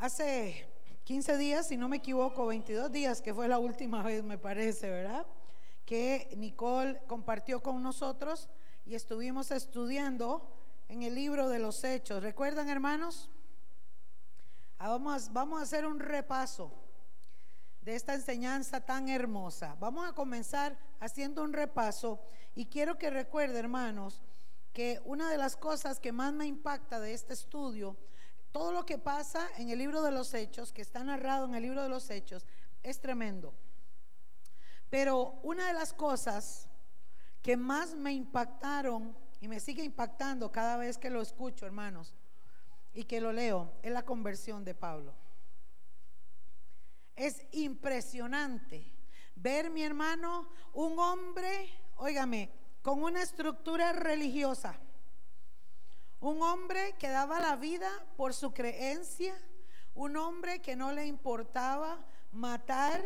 Hace 15 días, si no me equivoco, 22 días, que fue la última vez, me parece, ¿verdad? Que Nicole compartió con nosotros y estuvimos estudiando en el libro de los Hechos. ¿Recuerdan, hermanos? Ah, vamos, vamos a hacer un repaso de esta enseñanza tan hermosa. Vamos a comenzar haciendo un repaso y quiero que recuerde, hermanos, que una de las cosas que más me impacta de este estudio todo lo que pasa en el libro de los hechos, que está narrado en el libro de los hechos, es tremendo. Pero una de las cosas que más me impactaron y me sigue impactando cada vez que lo escucho, hermanos, y que lo leo, es la conversión de Pablo. Es impresionante ver, mi hermano, un hombre, óigame, con una estructura religiosa un hombre que daba la vida por su creencia, un hombre que no le importaba matar,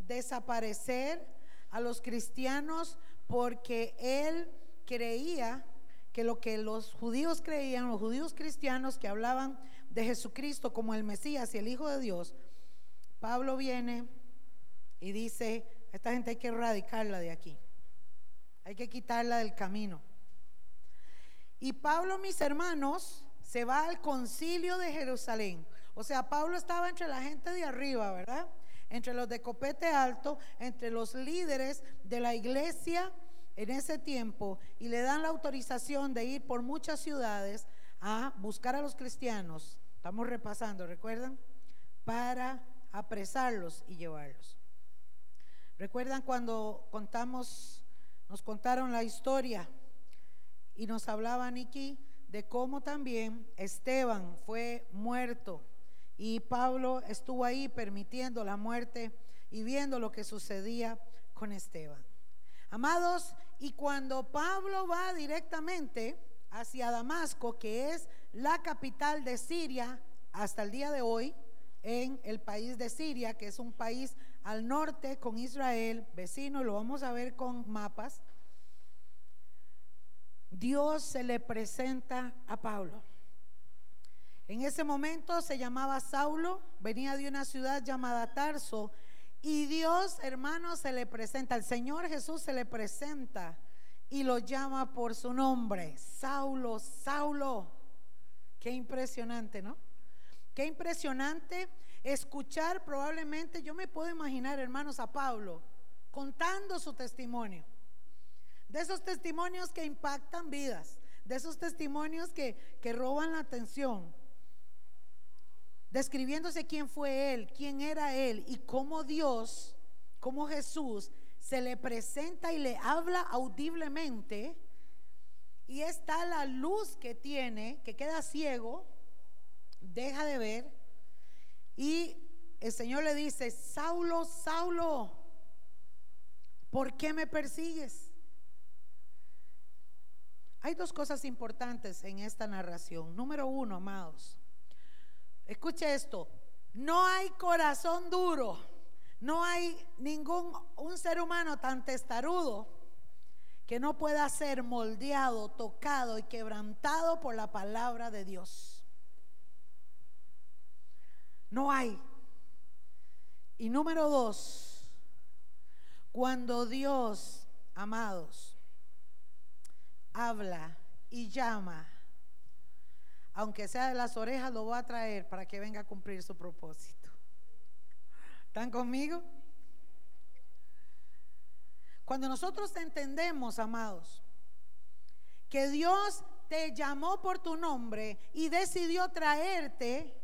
desaparecer a los cristianos porque él creía que lo que los judíos creían, los judíos cristianos que hablaban de Jesucristo como el Mesías y el Hijo de Dios, Pablo viene y dice, esta gente hay que erradicarla de aquí, hay que quitarla del camino. Y Pablo, mis hermanos, se va al concilio de Jerusalén. O sea, Pablo estaba entre la gente de arriba, ¿verdad? Entre los de copete alto, entre los líderes de la iglesia en ese tiempo, y le dan la autorización de ir por muchas ciudades a buscar a los cristianos. Estamos repasando, ¿recuerdan? Para apresarlos y llevarlos. ¿Recuerdan cuando contamos, nos contaron la historia y nos hablaba Niki de cómo también Esteban fue muerto y Pablo estuvo ahí permitiendo la muerte y viendo lo que sucedía con Esteban. Amados, y cuando Pablo va directamente hacia Damasco, que es la capital de Siria hasta el día de hoy, en el país de Siria, que es un país al norte con Israel, vecino, lo vamos a ver con mapas. Dios se le presenta a Pablo. En ese momento se llamaba Saulo, venía de una ciudad llamada Tarso, y Dios, hermano, se le presenta, el Señor Jesús se le presenta y lo llama por su nombre, Saulo, Saulo. Qué impresionante, ¿no? Qué impresionante escuchar probablemente, yo me puedo imaginar, hermanos, a Pablo contando su testimonio de esos testimonios que impactan vidas, de esos testimonios que, roban la atención, describiéndose quién fue él, quién era él y cómo Dios, cómo Jesús se le presenta y le habla audiblemente. Y está la luz que tiene, que queda ciego, deja de ver. Y el Señor le dice, Saulo, Saulo, ¿por qué me persigues? Hay dos cosas importantes en esta narración. Número uno, amados. Escuche esto. No hay corazón duro. No hay ningún un ser humano tan testarudo que no pueda ser moldeado, tocado y quebrantado por la palabra de Dios. No hay. Y número dos, cuando Dios, amados, habla y llama, aunque sea de las orejas, lo va a traer para que venga a cumplir su propósito. ¿Están conmigo? Cuando nosotros entendemos, amados, que Dios te llamó por tu nombre y decidió traerte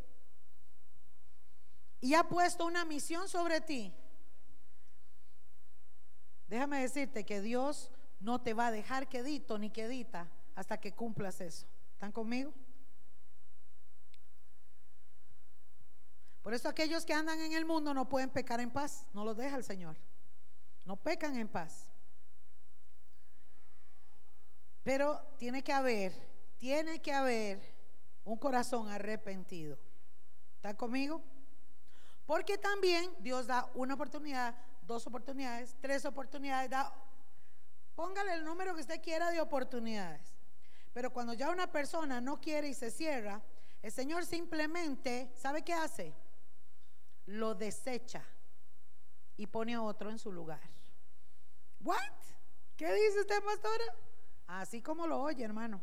y ha puesto una misión sobre ti, déjame decirte que Dios no te va a dejar quedito ni quedita hasta que cumplas eso. ¿Están conmigo? Por eso aquellos que andan en el mundo no pueden pecar en paz, no los deja el Señor. No pecan en paz. Pero tiene que haber, tiene que haber un corazón arrepentido. ¿Están conmigo? Porque también Dios da una oportunidad, dos oportunidades, tres oportunidades, da Póngale el número que usted quiera de oportunidades. Pero cuando ya una persona no quiere y se cierra, El Señor simplemente, ¿sabe qué hace? Lo desecha y pone a otro en su lugar. ¿What? ¿Qué dice usted, pastora? Así como lo oye, hermano.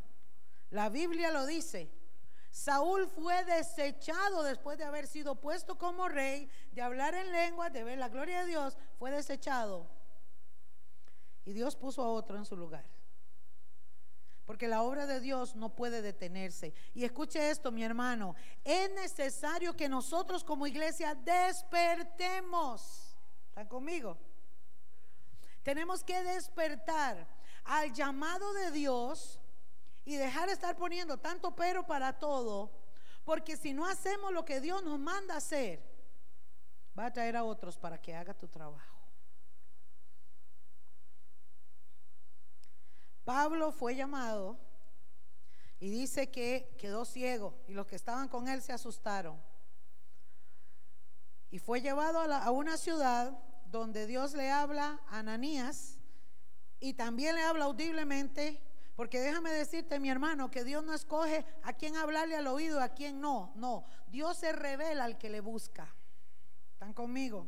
La Biblia lo dice. Saúl fue desechado después de haber sido puesto como rey, de hablar en lengua, de ver la gloria de Dios, fue desechado. Y Dios puso a otro en su lugar. Porque la obra de Dios no puede detenerse. Y escuche esto, mi hermano. Es necesario que nosotros como iglesia despertemos. ¿Están conmigo? Tenemos que despertar al llamado de Dios y dejar de estar poniendo tanto pero para todo. Porque si no hacemos lo que Dios nos manda hacer, va a traer a otros para que haga tu trabajo. Pablo fue llamado y dice que quedó ciego y los que estaban con él se asustaron. Y fue llevado a, una ciudad donde Dios le habla a Ananías y también le habla audiblemente, porque déjame decirte, mi hermano, que Dios no escoge a quién hablarle al oído, a quién no, no. Dios se revela al que le busca. ¿Están conmigo?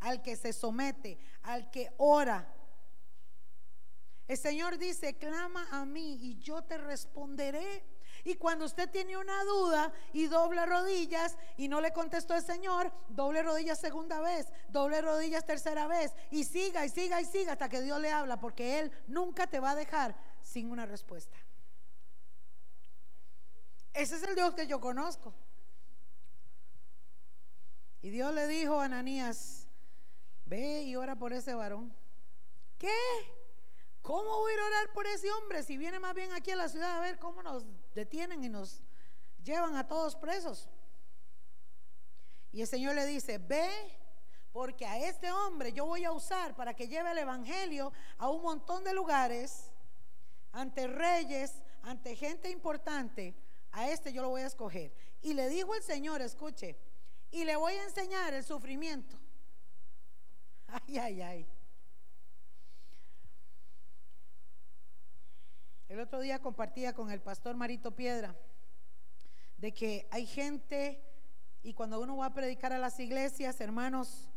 Al que se somete, al que ora, el Señor dice, clama a mí y yo te responderé. Y cuando usted tiene una duda y doble rodillas y no le contestó el Señor, doble rodillas segunda vez, doble rodillas tercera vez y siga y siga y siga hasta que Dios le habla, porque Él nunca te va a dejar sin una respuesta. Ese es el Dios que yo conozco. Y Dios le dijo a Ananías, ve y ora por ese varón. ¿Qué? ¿Cómo voy a orar por ese hombre si viene más bien aquí a la ciudad a ver cómo nos detienen y nos llevan a todos presos? Y el Señor le dice, ve, porque a este hombre yo voy a usar para que lleve el Evangelio a un montón de lugares, ante reyes, ante gente importante. A este yo lo voy a escoger. Y le dijo el Señor, escuche, y le voy a enseñar el sufrimiento. Ay, ay, ay. El otro día compartía con el pastor Marito Piedra de que hay gente y cuando uno va a predicar a las iglesias, hermanos,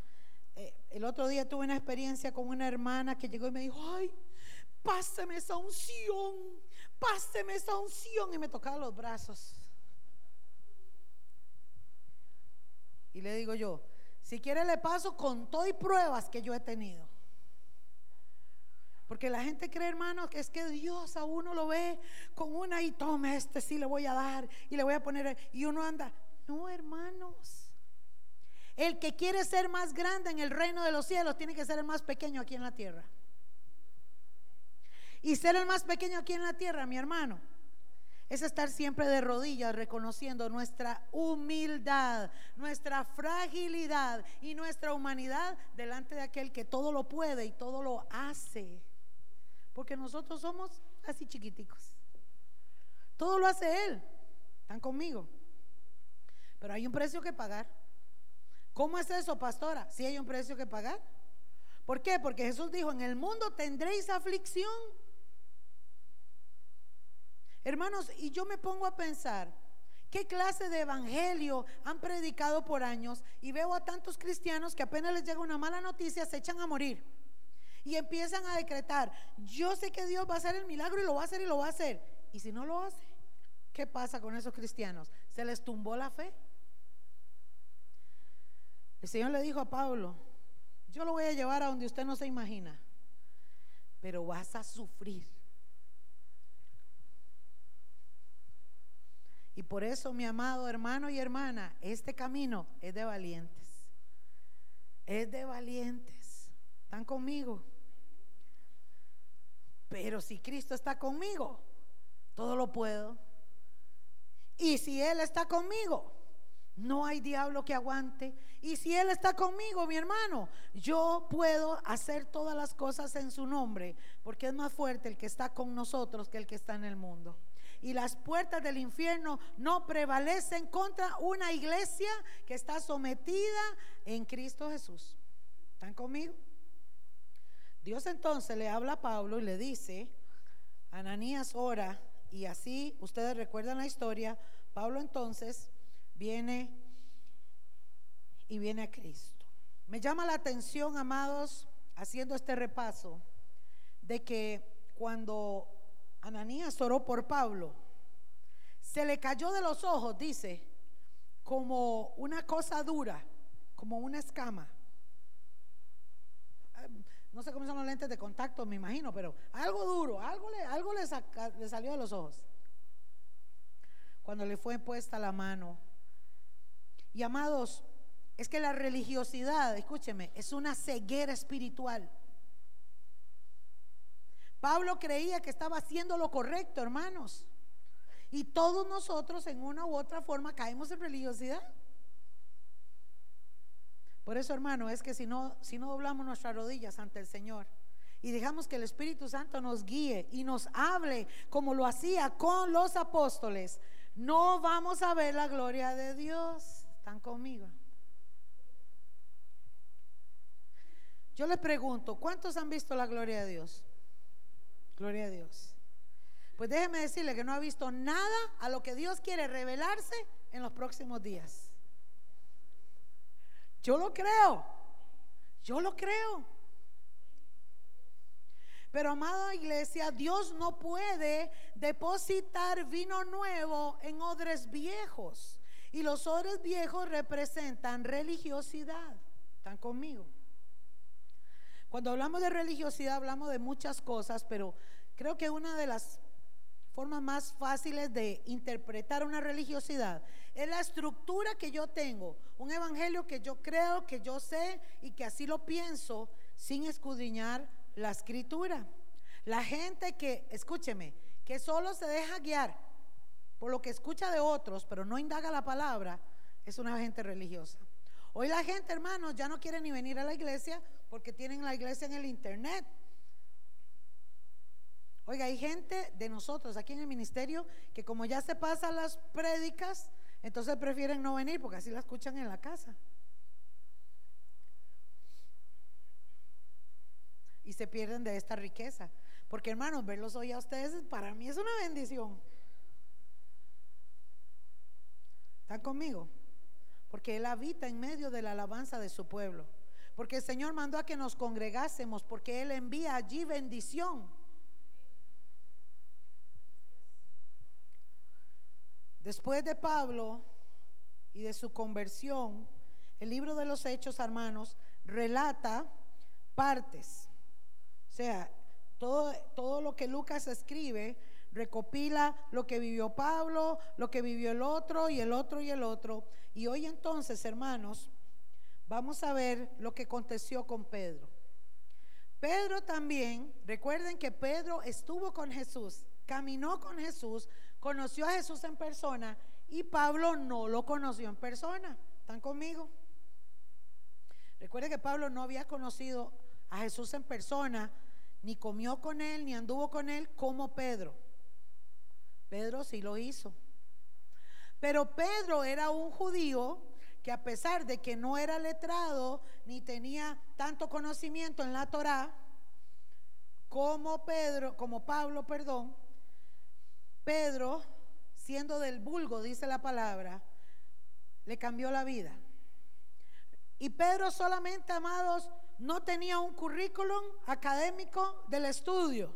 eh, el otro día tuve una experiencia con una hermana que llegó y me dijo, ay, páseme esa unción, páseme esa unción y me tocaba los brazos. Y le digo yo, si quiere le paso con todo y pruebas que yo he tenido. Porque la gente cree, hermanos, que es que Dios a uno lo ve con una y tome este, sí le voy a dar y le voy a poner. Y uno anda, no, hermanos. El que quiere ser más grande en el reino de los cielos tiene que ser el más pequeño aquí en la tierra. Y ser el más pequeño aquí en la tierra, mi hermano, es estar siempre de rodillas reconociendo nuestra humildad, nuestra fragilidad y nuestra humanidad delante de aquel que todo lo puede y todo lo hace porque nosotros somos así chiquiticos. Todo lo hace Él. ¿Están conmigo? Pero hay un precio que pagar. ¿Cómo es eso, pastora? Si hay un precio que pagar. ¿Por qué? Porque Jesús dijo, en el mundo tendréis aflicción. Hermanos, y yo me pongo a pensar, ¿qué clase de evangelio han predicado por años? Y veo a tantos cristianos que apenas les llega una mala noticia, se echan a morir y empiezan a decretar, yo sé que Dios va a hacer el milagro y lo va a hacer y lo va a hacer. Y si no lo hace, ¿qué pasa con esos cristianos? ¿Se les tumbó la fe? El Señor le dijo a Pablo, yo lo voy a llevar a donde usted no se imagina, pero vas a sufrir. Y por eso, mi amado hermano y hermana, este camino es de valientes. Es de valientes. ¿Están conmigo? Pero si Cristo está conmigo, todo lo puedo. Y si Él está conmigo, no hay diablo que aguante. Y si Él está conmigo, mi hermano, yo puedo hacer todas las cosas en su nombre, porque es más fuerte el que está con nosotros que el que está en el mundo. Y las puertas del infierno no prevalecen contra una iglesia que está sometida en Cristo Jesús. ¿Están conmigo? Dios entonces le habla a Pablo y le dice, Ananías ora, y así ustedes recuerdan la historia, Pablo entonces viene y viene a Cristo. Me llama la atención, amados, haciendo este repaso, de que cuando Ananías oró por Pablo, se le cayó de los ojos, dice, como una cosa dura, como una escama. No sé cómo son los lentes de contacto, me imagino, pero algo duro, algo le, algo le, salió de los ojos. Cuando le fue puesta la mano. Y amados, es que la religiosidad, escúcheme, es una ceguera espiritual. Pablo creía que estaba haciendo lo correcto, hermanos. Y todos nosotros en una u otra forma caemos en religiosidad. Por eso, hermano, es que si no, si no doblamos nuestras rodillas ante el Señor y dejamos que el Espíritu Santo nos guíe y nos hable como lo hacía con los apóstoles, no vamos a ver la gloria de Dios. ¿Están conmigo? Yo les pregunto, ¿cuántos han visto la gloria de Dios? Gloria a Dios. Pues déjeme decirle que no ha visto nada a lo que Dios quiere revelarse en los próximos días. Yo lo creo. Yo lo creo. Pero amada iglesia, Dios no puede depositar vino nuevo en odres viejos. Y los odres viejos representan religiosidad. ¿Están conmigo? Cuando hablamos de religiosidad hablamos de muchas cosas, pero creo que una de las formas más fáciles de interpretar una religiosidad es la estructura que yo tengo, un evangelio que yo creo, que yo sé y que así lo pienso sin escudriñar la escritura. La gente que, escúcheme, que solo se deja guiar por lo que escucha de otros, pero no indaga la palabra, es una gente religiosa. Hoy la gente, hermanos, ya no quiere ni venir a la iglesia porque tienen la iglesia en el internet. Oiga, hay gente de nosotros aquí en el ministerio que como ya se pasan las prédicas, entonces prefieren no venir porque así la escuchan en la casa. Y se pierden de esta riqueza. Porque hermanos, verlos hoy a ustedes para mí es una bendición. ¿Están conmigo? Porque Él habita en medio de la alabanza de su pueblo. Porque el Señor mandó a que nos congregásemos, porque Él envía allí bendición. Después de Pablo y de su conversión, el libro de los Hechos, hermanos, relata partes. O sea, todo, todo lo que Lucas escribe recopila lo que vivió Pablo, lo que vivió el otro y el otro y el otro. Y hoy entonces, hermanos, vamos a ver lo que aconteció con Pedro. Pedro también, recuerden que Pedro estuvo con Jesús, caminó con Jesús, conoció a Jesús en persona y Pablo no lo conoció en persona. ¿Están conmigo? Recuerde que Pablo no había conocido a Jesús en persona, ni comió con él, ni anduvo con él como Pedro. Pedro sí lo hizo. Pero Pedro era un judío que a pesar de que no era letrado ni tenía tanto conocimiento en la Torá como Pedro, como Pablo, perdón, Pedro, siendo del vulgo, dice la palabra, le cambió la vida. Y Pedro solamente, amados, no tenía un currículum académico del estudio.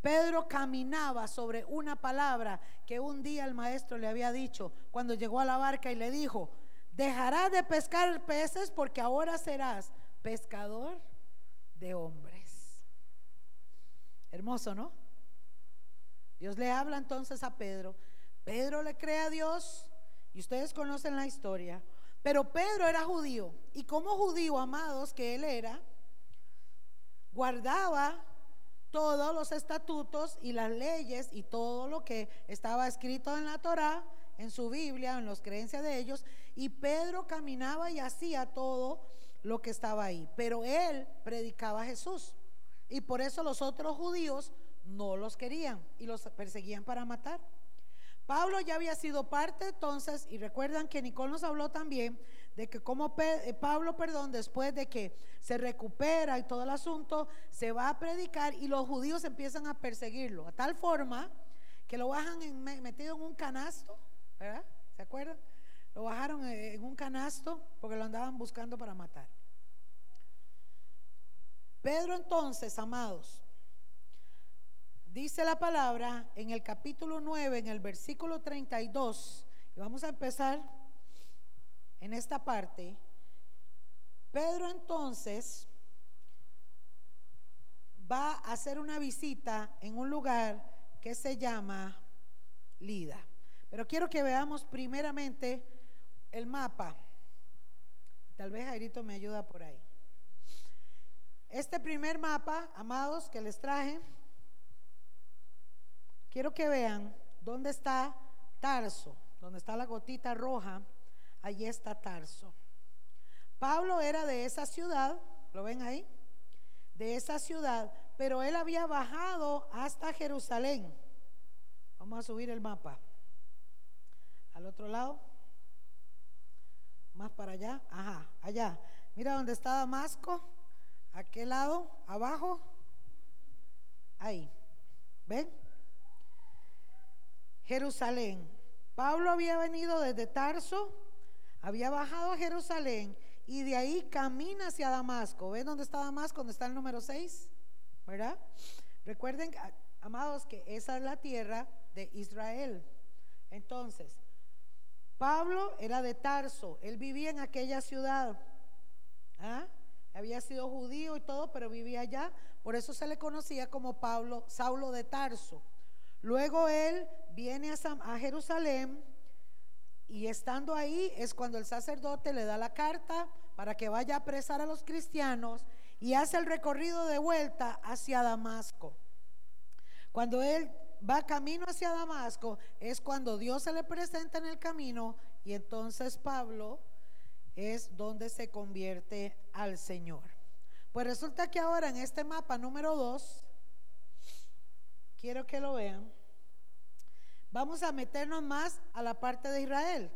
Pedro caminaba sobre una palabra que un día el maestro le había dicho cuando llegó a la barca y le dijo, dejarás de pescar peces porque ahora serás pescador de hombres. Hermoso, ¿no? Dios le habla entonces a Pedro. Pedro le cree a Dios y ustedes conocen la historia. Pero Pedro era judío y como judío, amados, que él era, guardaba todos los estatutos y las leyes y todo lo que estaba escrito en la Torá, en su Biblia, en las creencias de ellos, y Pedro caminaba y hacía todo lo que estaba ahí. Pero él predicaba a Jesús. Y por eso los otros judíos no los querían y los perseguían para matar. Pablo ya había sido parte entonces, y recuerdan que Nicole nos habló también de que como eh, Pablo, perdón, después de que se recupera y todo el asunto, se va a predicar y los judíos empiezan a perseguirlo, a tal forma que lo bajan en, metido en un canasto, ¿verdad? ¿Se acuerdan? Lo bajaron en un canasto porque lo andaban buscando para matar. Pedro entonces, amados, dice la palabra en el capítulo 9, en el versículo 32, y vamos a empezar en esta parte. Pedro entonces va a hacer una visita en un lugar que se llama Lida. Pero quiero que veamos primeramente el mapa. Tal vez Jairito me ayuda por ahí. Este primer mapa, amados, que les traje, quiero que vean dónde está Tarso, donde está la gotita roja, allí está Tarso. Pablo era de esa ciudad, ¿lo ven ahí? De esa ciudad, pero él había bajado hasta Jerusalén. Vamos a subir el mapa. Al otro lado. Más para allá. Ajá, allá. Mira dónde está Damasco. ¿A qué lado? Abajo. Ahí. ¿Ven? Jerusalén. Pablo había venido desde Tarso, había bajado a Jerusalén y de ahí camina hacia Damasco. ¿Ven dónde está Damasco? ¿Dónde está el número 6? ¿verdad? Recuerden, amados, que esa es la tierra de Israel. Entonces, Pablo era de Tarso, él vivía en aquella ciudad. ¿ah? Había sido judío y todo, pero vivía allá, por eso se le conocía como Pablo, Saulo de Tarso. Luego él viene a, Jerusalén y estando ahí es cuando el sacerdote le da la carta para que vaya a apresar a los cristianos y hace el recorrido de vuelta hacia Damasco. Cuando él va camino hacia Damasco es cuando Dios se le presenta en el camino y entonces Pablo es donde se convierte al Señor. Pues resulta que ahora en este mapa número 2, quiero que lo vean, vamos a meternos más a la parte de Israel.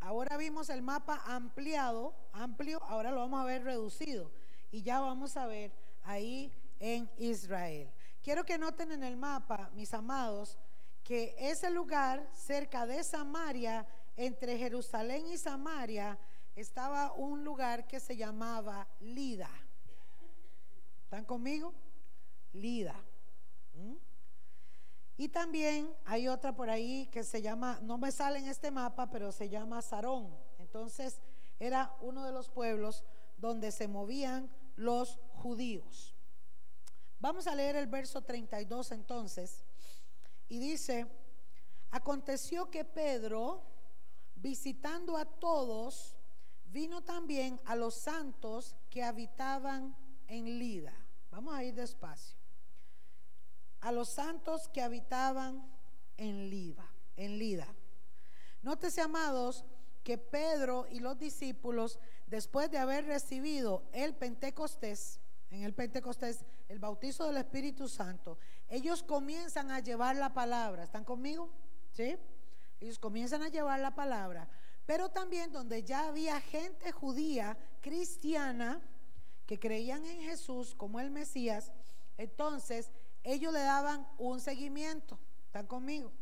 Ahora vimos el mapa ampliado, amplio, ahora lo vamos a ver reducido y ya vamos a ver ahí en Israel. Quiero que noten en el mapa, mis amados, que ese lugar cerca de Samaria, entre Jerusalén y Samaria, estaba un lugar que se llamaba Lida. ¿Están conmigo? Lida. ¿Mm? Y también hay otra por ahí que se llama, no me sale en este mapa, pero se llama Sarón. Entonces era uno de los pueblos donde se movían los judíos. Vamos a leer el verso 32 entonces. Y dice, aconteció que Pedro, visitando a todos, vino también a los santos que habitaban en Lida. Vamos a ir despacio. A los santos que habitaban en Lida, en Lida. Nótese, amados, que Pedro y los discípulos después de haber recibido el Pentecostés, en el Pentecostés, el bautizo del Espíritu Santo, ellos comienzan a llevar la palabra. ¿Están conmigo? ¿Sí? Ellos comienzan a llevar la palabra. Pero también donde ya había gente judía, cristiana, que creían en Jesús como el Mesías, entonces ellos le daban un seguimiento. ¿Están conmigo?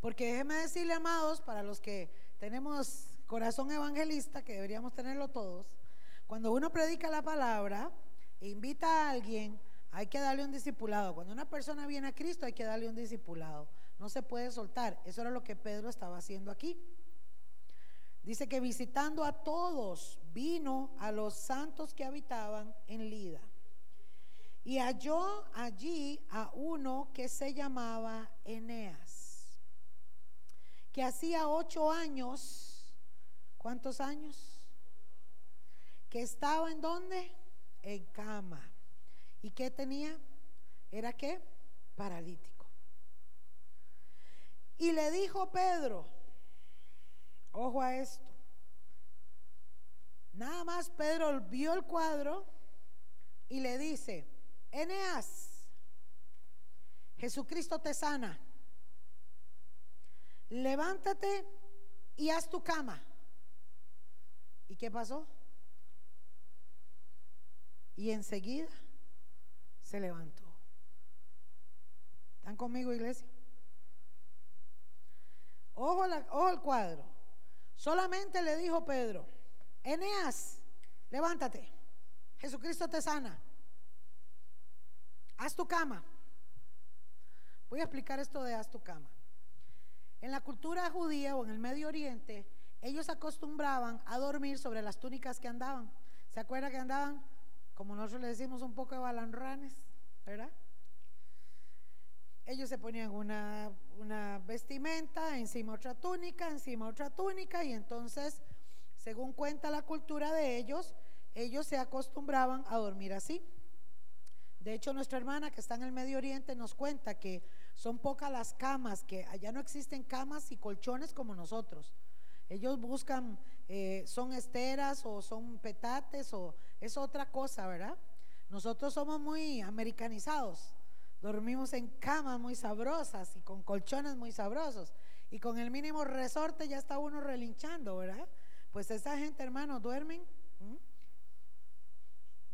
Porque déjenme decirle, amados, para los que tenemos corazón evangelista, que deberíamos tenerlo todos, cuando uno predica la palabra e invita a alguien, hay que darle un discipulado. Cuando una persona viene a Cristo, hay que darle un discipulado. No se puede soltar. Eso era lo que Pedro estaba haciendo aquí. Dice que visitando a todos, vino a los santos que habitaban en Lida. Y halló allí a uno que se llamaba Eneas, que hacía ocho años ¿Cuántos años? Que estaba en dónde? En cama. ¿Y qué tenía? ¿Era qué? Paralítico. Y le dijo Pedro, ojo a esto. Nada más Pedro vio el cuadro y le dice, Eneas, Jesucristo te sana. Levántate y haz tu cama. ¿Y qué pasó? Y enseguida se levantó. ¿Están conmigo, iglesia? Ojo, al cuadro. Solamente le dijo Pedro, Eneas, levántate. Jesucristo te sana. Haz tu cama. Voy a explicar esto de haz tu cama. En la cultura judía o en el Medio Oriente, ellos acostumbraban a dormir sobre las túnicas que andaban. ¿Se acuerda que andaban, como nosotros le decimos, un poco de balanranes? ¿Verdad? Ellos se ponían una, una vestimenta, encima otra túnica, encima otra túnica, y entonces, según cuenta la cultura de ellos, ellos se acostumbraban a dormir así. De hecho, nuestra hermana que está en el Medio Oriente nos cuenta que son pocas las camas, que allá no existen camas y colchones como nosotros. Ellos buscan, eh, son esteras o son petates o es otra cosa, ¿verdad? Nosotros somos muy americanizados. Dormimos en camas muy sabrosas y con colchones muy sabrosos. Y con el mínimo resorte ya está uno relinchando, ¿verdad? Pues esa gente, hermano, duermen.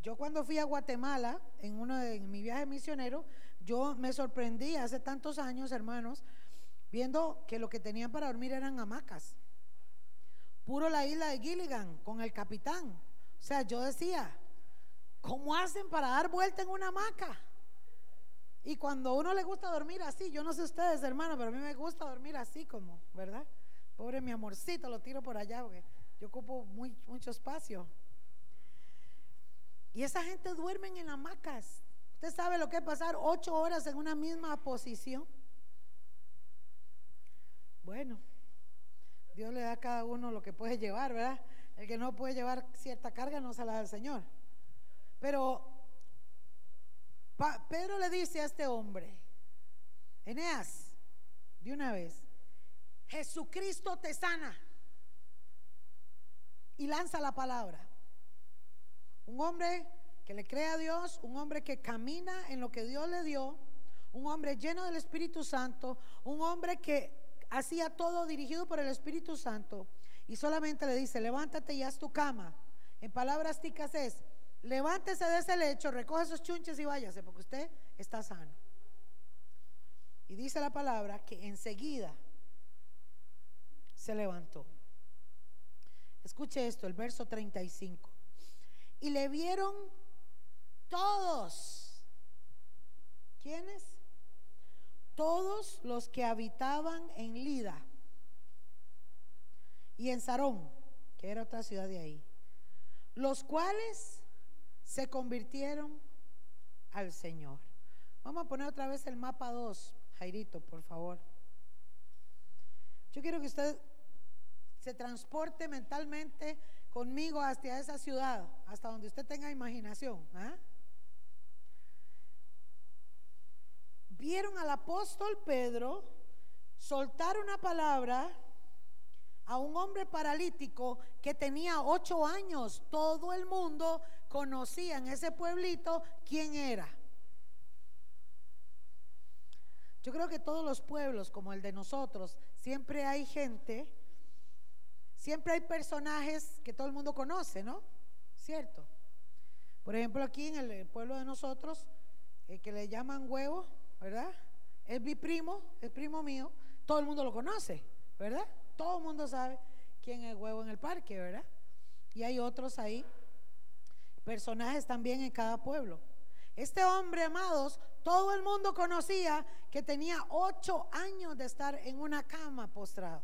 Yo cuando fui a Guatemala, en uno de mi viaje misionero, yo me sorprendí hace tantos años, hermanos, viendo que lo que tenían para dormir eran hamacas. Puro la isla de Gilligan con el capitán. O sea, yo decía, ¿cómo hacen para dar vuelta en una hamaca? Y cuando a uno le gusta dormir así, yo no sé ustedes, hermanos, pero a mí me gusta dormir así como, ¿verdad? Pobre mi amorcito, lo tiro por allá porque yo ocupo muy, mucho espacio. Y esa gente duerme en hamacas. Usted sabe lo que es pasar ocho horas en una misma posición. Bueno, Dios le da a cada uno lo que puede llevar, ¿verdad? El que no puede llevar cierta carga no se la da al Señor. Pero Pedro le dice a este hombre, Eneas, de una vez, Jesucristo te sana. Y lanza la palabra. Un hombre que le cree a Dios, un hombre que camina en lo que Dios le dio, un hombre lleno del Espíritu Santo, un hombre que hacía todo dirigido por el Espíritu Santo y solamente le dice, levántate y haz tu cama. En palabras ticas es, levántese de ese lecho, recoge esos chunches y váyase, porque usted está sano. Y dice la palabra que enseguida se levantó. Escuche esto, el verso 35. Y le vieron todos. ¿Quiénes? Todos los que habitaban en Lida y en Sarón, que era otra ciudad de ahí, los cuales se convirtieron al Señor. Vamos a poner otra vez el mapa 2, Jairito, por favor. Yo quiero que usted se transporte mentalmente conmigo hasta esa ciudad, hasta donde usted tenga imaginación. ¿ah? vieron al apóstol Pedro soltar una palabra a un hombre paralítico que tenía ocho años. Todo el mundo conocía en ese pueblito quién era. Yo creo que todos los pueblos, como el de nosotros, siempre hay gente, siempre hay personajes que todo el mundo conoce, ¿no? ¿Cierto? Por ejemplo, aquí en el pueblo de nosotros, el que le llaman huevo, ¿verdad? Es mi primo, es primo mío, todo el mundo lo conoce, ¿verdad? Todo el mundo sabe quién es huevo en el parque, ¿verdad? Y hay otros ahí, personajes también en cada pueblo. Este hombre, amados, todo el mundo conocía que tenía ocho años de estar en una cama postrado.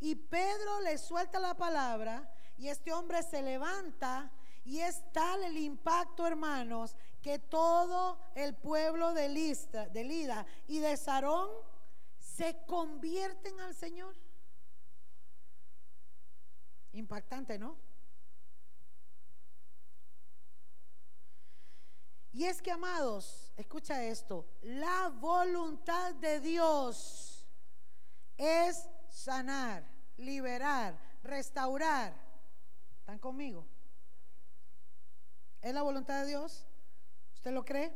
Y Pedro le suelta la palabra y este hombre se levanta y es tal el impacto, hermanos, que todo el pueblo de, Lista, de Lida y de Sarón se convierten al Señor. Impactante, ¿no? Y es que, amados, escucha esto, la voluntad de Dios es sanar, liberar, restaurar. ¿Están conmigo? ¿Es la voluntad de Dios? ¿Usted lo cree?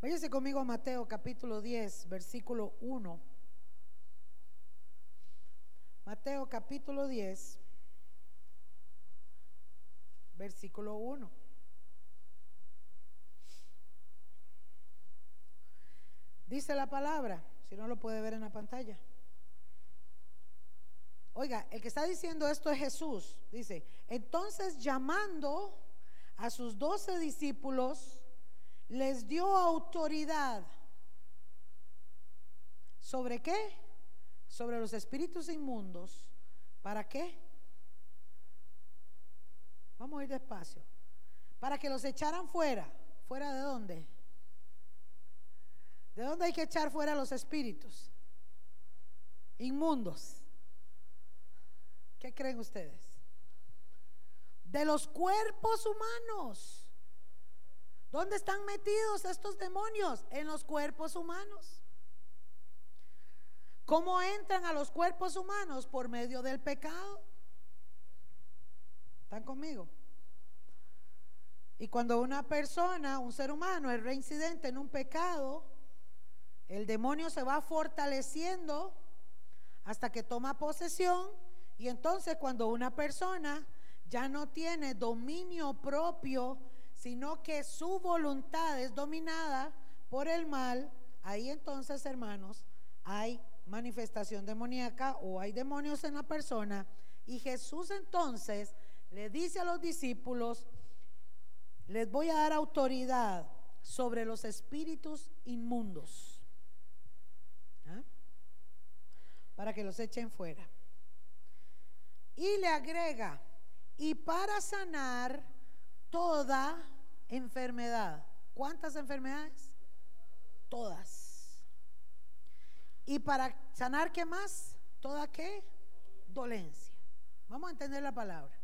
Váyase conmigo a Mateo capítulo 10, versículo 1. Mateo capítulo 10, versículo 1. Dice la palabra, Si no lo puede ver en la pantalla. Oiga, el que está diciendo esto es Jesús. Dice, entonces llamando a sus doce discípulos, les dio autoridad. ¿Sobre qué? Sobre los espíritus inmundos. ¿Para qué? Vamos a ir despacio. Para que los echaran fuera. ¿Fuera de dónde? ¿De dónde hay que echar fuera los espíritus? Inmundos. ¿Qué creen ustedes? De los cuerpos humanos. ¿Dónde están metidos estos demonios? En los cuerpos humanos. ¿Cómo entran a los cuerpos humanos? Por medio del pecado. ¿Están conmigo? Y cuando una persona, un ser humano, es reincidente en un pecado, el demonio se va fortaleciendo hasta que toma posesión y entonces cuando una persona ya no tiene dominio propio, sino que su voluntad es dominada por el mal, ahí entonces, hermanos, hay manifestación demoníaca o hay demonios en la persona. Y Jesús entonces le dice a los discípulos, les voy a dar autoridad sobre los espíritus inmundos. ¿ah? Para que los echen fuera. Y le agrega, y para sanar toda enfermedad. ¿Cuántas enfermedades? Todas. Y para sanar qué más? Toda qué? Dolencia. Vamos a entender la palabra.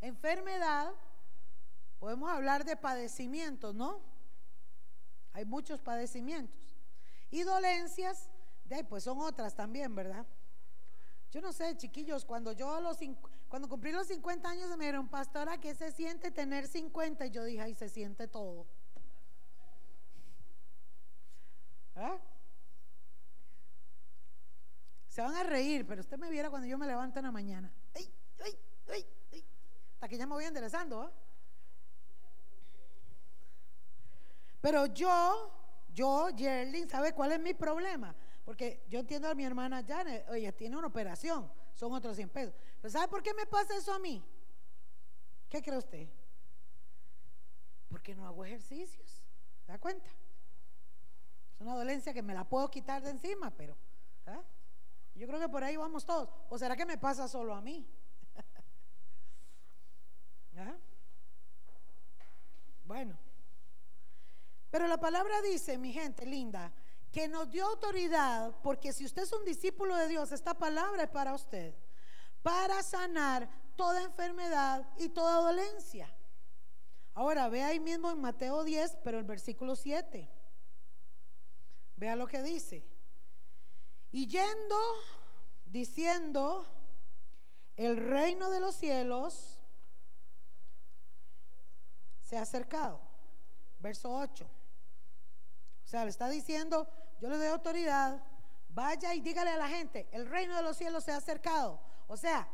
Enfermedad, podemos hablar de padecimientos, ¿no? Hay muchos padecimientos. Y dolencias, de, pues son otras también, ¿verdad? Yo no sé, chiquillos, cuando yo los cuando cumplí los 50 años me dijeron, pastora, ¿qué se siente tener 50? Y yo dije, ahí se siente todo. ¿Ah? Se van a reír, pero usted me viera cuando yo me levanto en la mañana. ¡Ay, ay, ay, ay! Hasta que ya me voy enderezando. ¿ah? Pero yo, yo, Yerlin, ¿sabe cuál es mi problema? Porque yo entiendo a mi hermana Janet, oye, tiene una operación, son otros 100 pesos. Pero ¿sabe por qué me pasa eso a mí? ¿Qué cree usted? Porque no hago ejercicios. ¿Se da cuenta? Es una dolencia que me la puedo quitar de encima, pero ¿ah? yo creo que por ahí vamos todos. ¿O será que me pasa solo a mí? ¿Ah? Bueno. Pero la palabra dice, mi gente linda, que nos dio autoridad, porque si usted es un discípulo de Dios, esta palabra es para usted, para sanar toda enfermedad y toda dolencia. Ahora, ve ahí mismo en Mateo 10, pero el versículo 7. Vea lo que dice. Y yendo, diciendo, el reino de los cielos se ha acercado. Verso 8. O sea, le está diciendo, yo le doy autoridad, vaya y dígale a la gente, el reino de los cielos se ha acercado. O sea,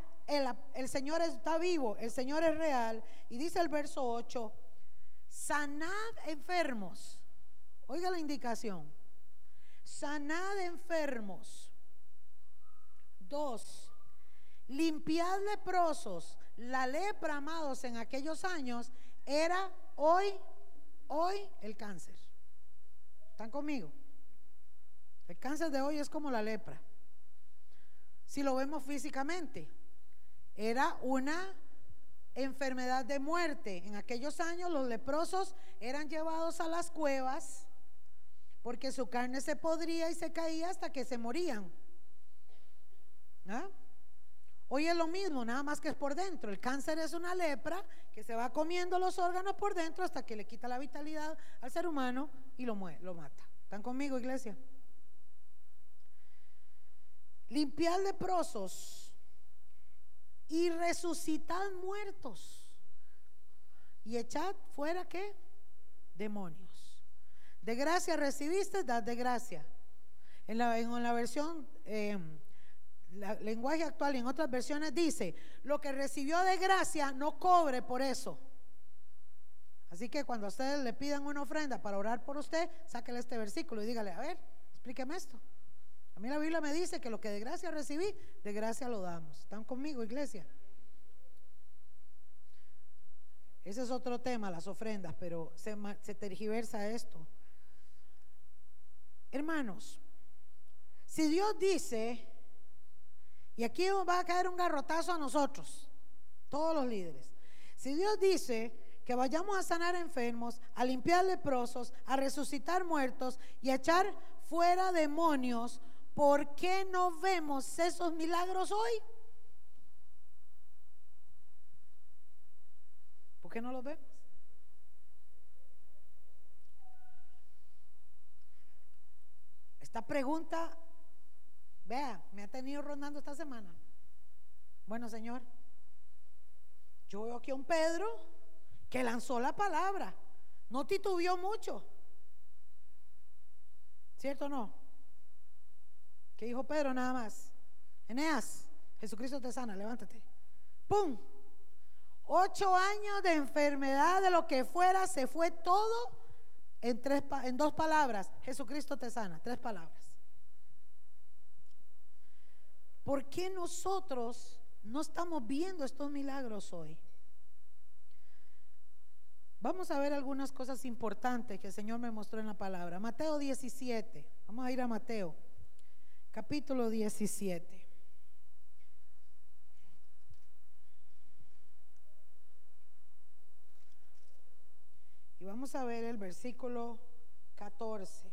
el, Señor está vivo, el Señor es real. Y dice el verso 8, sanad enfermos. Oiga la indicación. Sanad enfermos. Dos, limpiad leprosos. La lepra, amados, en aquellos años era hoy, hoy el cáncer. ¿Están conmigo? El cáncer de hoy es como la lepra. Si lo vemos físicamente, era una enfermedad de muerte. En aquellos años los leprosos eran llevados a las cuevas porque su carne se podría y se caía hasta que se morían. ¿Ah? Hoy es lo mismo, nada más que es por dentro. El cáncer es una lepra que se va comiendo los órganos por dentro hasta que le quita la vitalidad al ser humano y lo, lo mata. ¿Están conmigo, iglesia? Limpiad leprosos y resucitad muertos. Y echad fuera qué? Demonios. De gracia recibiste, dad de gracia. En la, en la versión, eh, lenguaje actual y en otras versiones dice, lo que recibió de gracia no cobre por eso. Así que cuando ustedes le pidan una ofrenda para orar por usted, sáquele este versículo y dígale, a ver, explíqueme esto. A mí la Biblia me dice que lo que de gracia recibí, de gracia lo damos. ¿Están conmigo, iglesia? Ese es otro tema, las ofrendas, pero se, tergiversa esto. Hermanos, si Dios dice, y aquí va a caer un garrotazo a nosotros, todos los líderes, si Dios dice que vayamos a sanar enfermos, a limpiar leprosos, a resucitar muertos y a echar fuera demonios, ¿por qué no vemos esos milagros hoy? ¿Por qué no los vemos? Esta pregunta, vea, me ha tenido rondando esta semana. Bueno, Señor, yo veo aquí a un Pedro que lanzó la palabra, no titubeó mucho. ¿Cierto o no? ¿Qué dijo Pedro nada más? Eneas, Jesucristo te sana, levántate. ¡Pum! Ocho años de enfermedad, de lo que fuera, se fue todo en, tres, en dos palabras. Jesucristo te sana, tres palabras. ¿Por qué nosotros no estamos viendo estos milagros hoy? Vamos a ver algunas cosas importantes que el Señor me mostró en la palabra. Mateo 17. Vamos a ir a Mateo, capítulo 17. Y vamos a ver el versículo 14.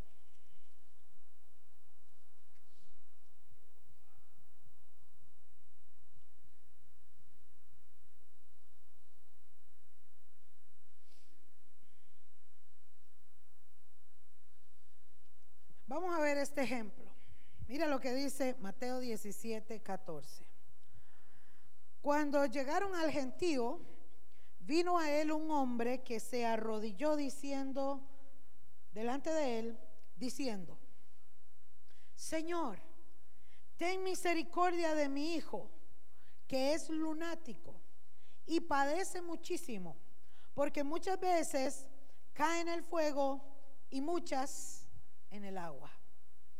Vamos a ver este ejemplo. Mira lo que dice Mateo 17, 14. Cuando llegaron al gentío, vino a él un hombre que se arrodilló diciendo, delante de él, diciendo, Señor, ten misericordia de mi hijo, que es lunático y padece muchísimo, porque muchas veces cae en el fuego y muchas en el agua.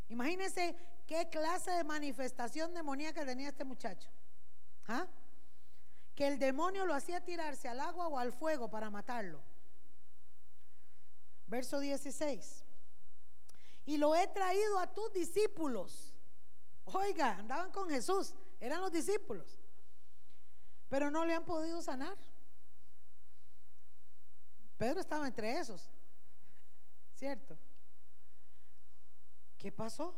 Imagínense qué clase de manifestación demoníaca tenía este muchacho. ¿Ah? que el demonio lo hacía tirarse al agua o al fuego para matarlo. Verso 16. Y lo he traído a tus discípulos. Oiga, andaban con Jesús, eran los discípulos. Pero no le han podido sanar. Pedro estaba entre esos. ¿Cierto? ¿Qué pasó?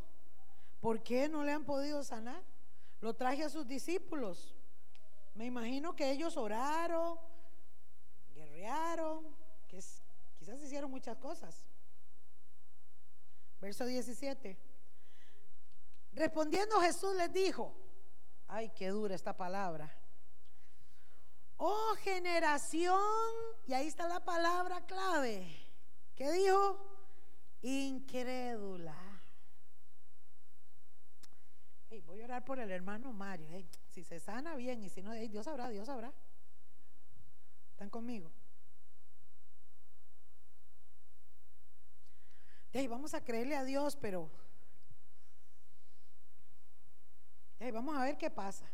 ¿Por qué no le han podido sanar? Lo traje a sus discípulos. Me imagino que ellos oraron, guerrearon, que quizás hicieron muchas cosas. Verso 17. Respondiendo Jesús les dijo, ay, qué dura esta palabra. Oh generación, y ahí está la palabra clave. ¿Qué dijo? Incrédula. Voy a orar por el hermano Mario. Si se sana, bien. Y si no, Dios sabrá, Dios sabrá. ¿Están conmigo? vamos a creerle a Dios, pero vamos a ver qué pasa.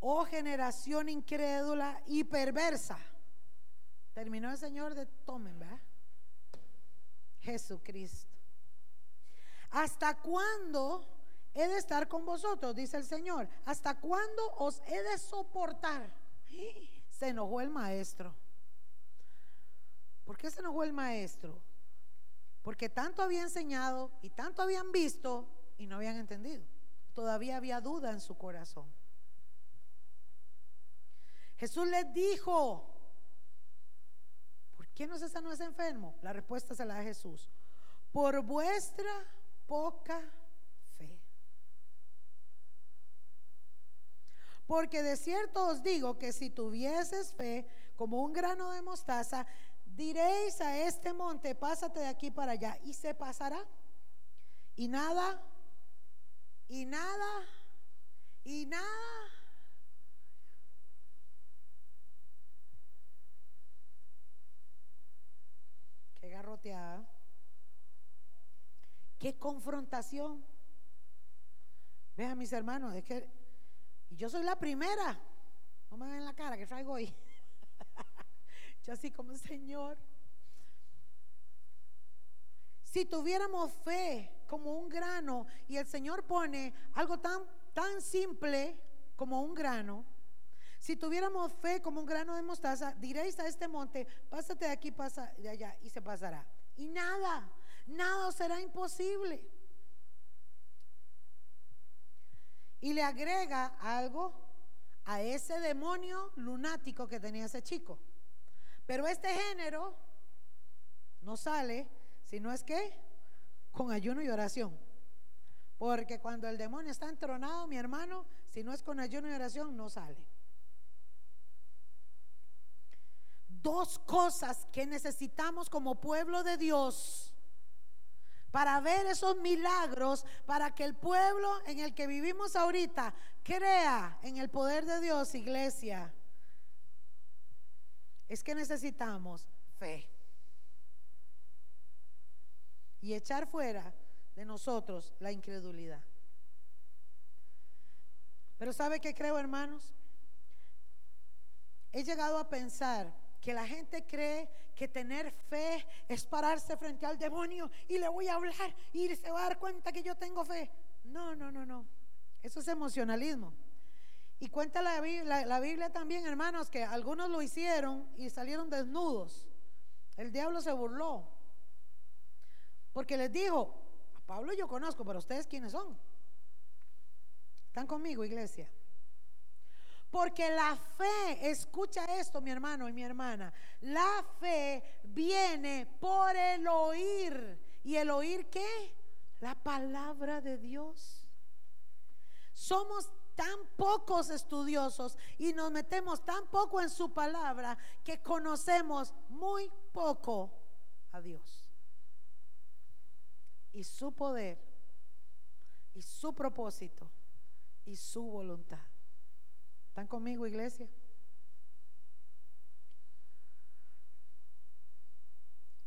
Oh generación incrédula y perversa. Terminó el Señor de tomen, ¿verdad? Jesucristo. ¿Hasta cuándo he de estar con vosotros, dice el Señor. ¿Hasta cuándo os he de soportar? Se enojó el maestro. ¿Por qué se enojó el maestro? Porque tanto había enseñado y tanto habían visto y no habían entendido. Todavía había duda en su corazón. Jesús les dijo, ¿por qué no se sanó ese enfermo? La respuesta se la da Jesús. Por vuestra poca Porque de cierto os digo que si tuvieses fe como un grano de mostaza, diréis a este monte, pásate de aquí para allá, y se pasará. Y nada, y nada, y nada. Qué garroteada. Qué confrontación. Vean mis hermanos, es que yo soy la primera. No me ven la cara que traigo hoy. yo así como Señor. Si tuviéramos fe como un grano y el Señor pone algo tan, tan simple como un grano, si tuviéramos fe como un grano de mostaza, diréis a este monte, pásate de aquí, pasa de allá, y se pasará. Y nada, nada será imposible. Y le agrega algo a ese demonio lunático que tenía ese chico. Pero este género no sale si no es que con ayuno y oración. Porque cuando el demonio está entronado, mi hermano, si no es con ayuno y oración, no sale. Dos cosas que necesitamos como pueblo de Dios para ver esos milagros, para que el pueblo en el que vivimos ahorita crea en el poder de Dios, iglesia. Es que necesitamos fe y echar fuera de nosotros la incredulidad. Pero ¿sabe qué creo, hermanos? He llegado a pensar que la gente cree que tener fe es pararse frente al demonio y le voy a hablar y se va a dar cuenta que yo tengo fe. No, no, no, no. Eso es emocionalismo. Y cuenta la, Biblia también, hermanos, que algunos lo hicieron y salieron desnudos. El diablo se burló. Porque les dijo, a Pablo yo conozco, pero ustedes quiénes son. ¿Están conmigo, iglesia? Porque la fe, escucha esto mi hermano y mi hermana, la fe viene por el oír. ¿Y el oír qué? La palabra de Dios. Somos tan pocos estudiosos y nos metemos tan poco en su palabra que conocemos muy poco a Dios y su poder y su propósito y su voluntad. ¿Están conmigo, iglesia?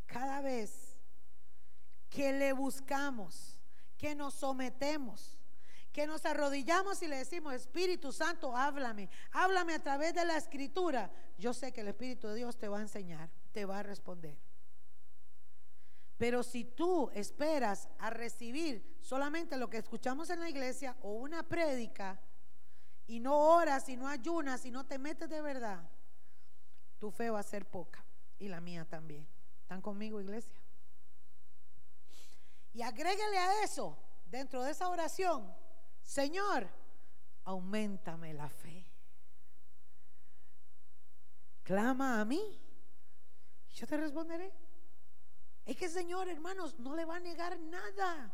Cada vez que le buscamos, que nos sometemos, que nos arrodillamos y le decimos, Espíritu Santo, háblame, háblame a través de la escritura, yo sé que el Espíritu de Dios te va a enseñar, te va a responder. Pero si tú esperas a recibir solamente lo que escuchamos en la iglesia o una prédica y no oras y no ayunas y no te metes de verdad, tu fe va a ser poca y la mía también. ¿Están conmigo, iglesia? Y agréguele a eso, dentro de esa oración, Señor, aumentame la fe. Clama a mí, yo te responderé. Es que Señor, hermanos, no le va a negar nada.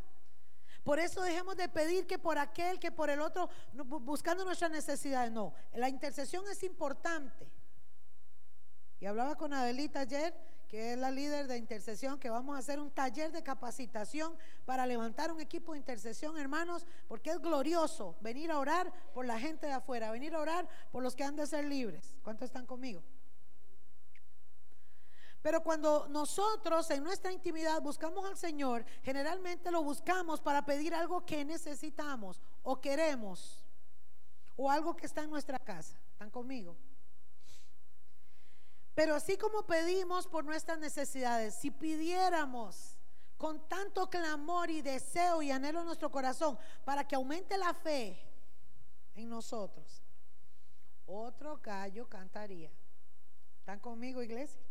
Por eso dejemos de pedir que por aquel, que por el otro, buscando nuestras necesidades. No, la intercesión es importante. Y hablaba con Adelita ayer, que es la líder de intercesión, que vamos a hacer un taller de capacitación para levantar un equipo de intercesión, hermanos, porque es glorioso venir a orar por la gente de afuera, venir a orar por los que han de ser libres. ¿Cuántos están conmigo? Pero cuando nosotros en nuestra intimidad buscamos al Señor, generalmente lo buscamos para pedir algo que necesitamos o queremos o algo que está en nuestra casa. ¿Están conmigo? Pero así como pedimos por nuestras necesidades, si pidiéramos con tanto clamor y deseo y anhelo en nuestro corazón para que aumente la fe en nosotros, otro gallo cantaría. ¿Están conmigo, iglesia?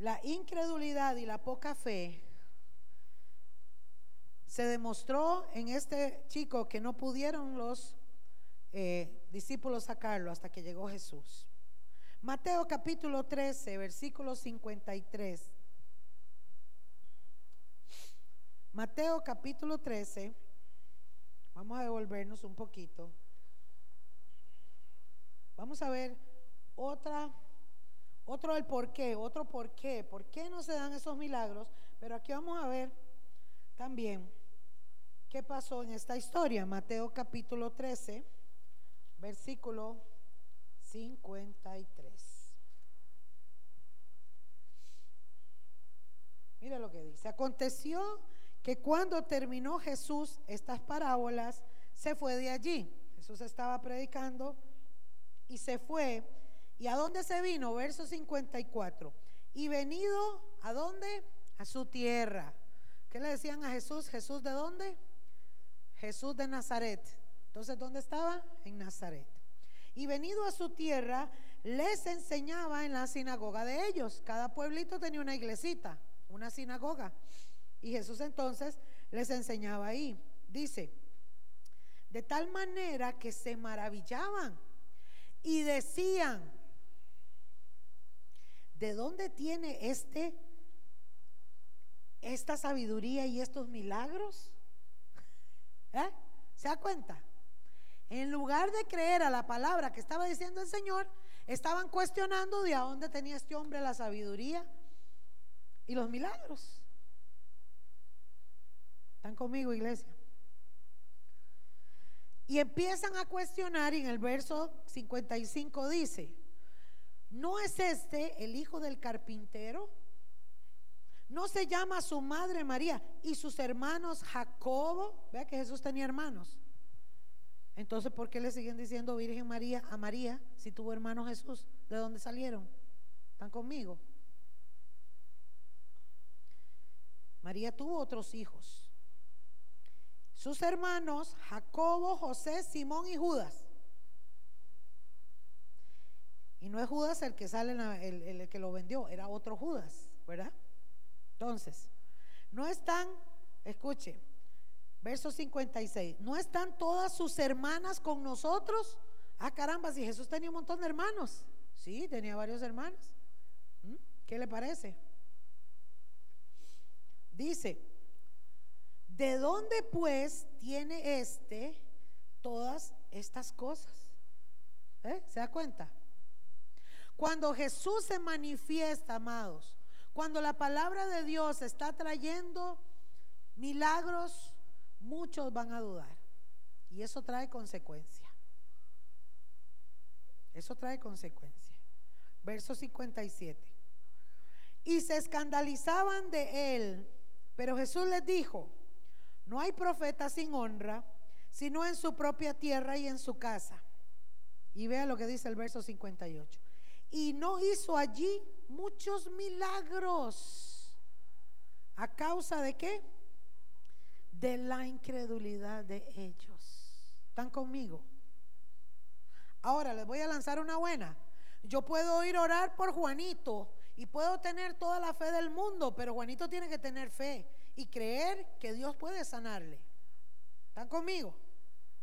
La incredulidad y la poca fe se demostró en este chico que no pudieron los eh, discípulos sacarlo hasta que llegó Jesús. Mateo capítulo 13, versículo 53. Mateo capítulo 13, vamos a devolvernos un poquito. Vamos a ver otra otro el por qué, otro por qué, por qué no se dan esos milagros. Pero aquí vamos a ver también qué pasó en esta historia. Mateo capítulo 13, versículo 53. Mira lo que dice. Aconteció que cuando terminó Jesús estas parábolas, se fue de allí. Jesús estaba predicando y se fue. ¿Y a dónde se vino? Verso 54. Y venido, ¿a dónde? A su tierra. ¿Qué le decían a Jesús? ¿Jesús de dónde? Jesús de Nazaret. Entonces, ¿dónde estaba? En Nazaret. Y venido a su tierra, les enseñaba en la sinagoga de ellos. Cada pueblito tenía una iglesita, una sinagoga. Y Jesús entonces les enseñaba ahí. Dice, de tal manera que se maravillaban y decían, ¿de dónde tiene este esta sabiduría y estos milagros? ¿Eh? ¿Se da cuenta? En lugar de creer a la palabra que estaba diciendo el Señor, estaban cuestionando de a dónde tenía este hombre la sabiduría y los milagros. ¿Están conmigo, iglesia? Y empiezan a cuestionar y en el verso 55 dice, ¿no es este el hijo del carpintero? ¿No se llama su madre María y sus hermanos Jacobo? Vea que Jesús tenía hermanos. Entonces, ¿por qué le siguen diciendo Virgen María a María si tuvo hermano Jesús? ¿De dónde salieron? ¿Están conmigo? María tuvo otros hijos. Sus hermanos, Jacobo, José, Simón y Judas. Y no es Judas el que sale, el, el que lo vendió, era otro Judas, ¿verdad? Entonces, no están, escuche, Verso 56. ¿No están todas sus hermanas con nosotros? Ah, caramba, si Jesús tenía un montón de hermanos. Sí, tenía varios hermanos. ¿Mm? ¿Qué le parece? Dice, ¿de dónde pues tiene este todas estas cosas? ¿Eh? ¿Se da cuenta? Cuando Jesús se manifiesta, amados, cuando la palabra de Dios está trayendo milagros, muchos van a dudar. Y eso trae consecuencia. Eso trae consecuencia. Verso 57. Y se escandalizaban de él, pero Jesús les dijo, no hay profeta sin honra, sino en su propia tierra y en su casa. Y vea lo que dice el verso 58. Y no hizo allí muchos milagros. ¿A causa de qué? de la incredulidad de ellos. ¿Están conmigo? Ahora les voy a lanzar una buena. Yo puedo ir a orar por Juanito y puedo tener toda la fe del mundo, pero Juanito tiene que tener fe y creer que Dios puede sanarle. ¿Están conmigo?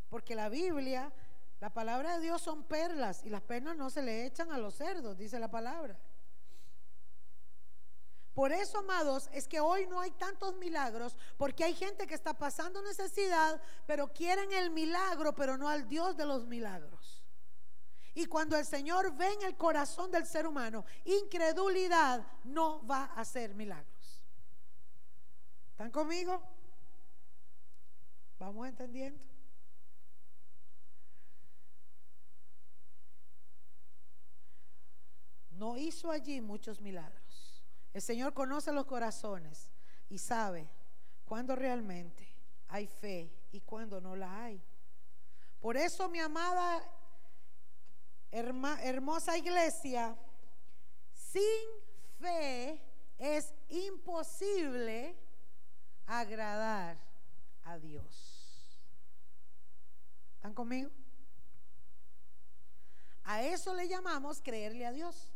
Porque la Biblia, la palabra de Dios son perlas y las perlas no se le echan a los cerdos, dice la palabra. Por eso, amados, es que hoy no hay tantos milagros, porque hay gente que está pasando necesidad, pero quieren el milagro, pero no al Dios de los milagros. Y cuando el Señor ve en el corazón del ser humano incredulidad, no va a hacer milagros. ¿Están conmigo? ¿Vamos entendiendo? No hizo allí muchos milagros. El Señor conoce los corazones y sabe cuándo realmente hay fe y cuándo no la hay. Por eso, mi amada hermosa iglesia, sin fe es imposible agradar a Dios. ¿Están conmigo? A eso le llamamos creerle a Dios.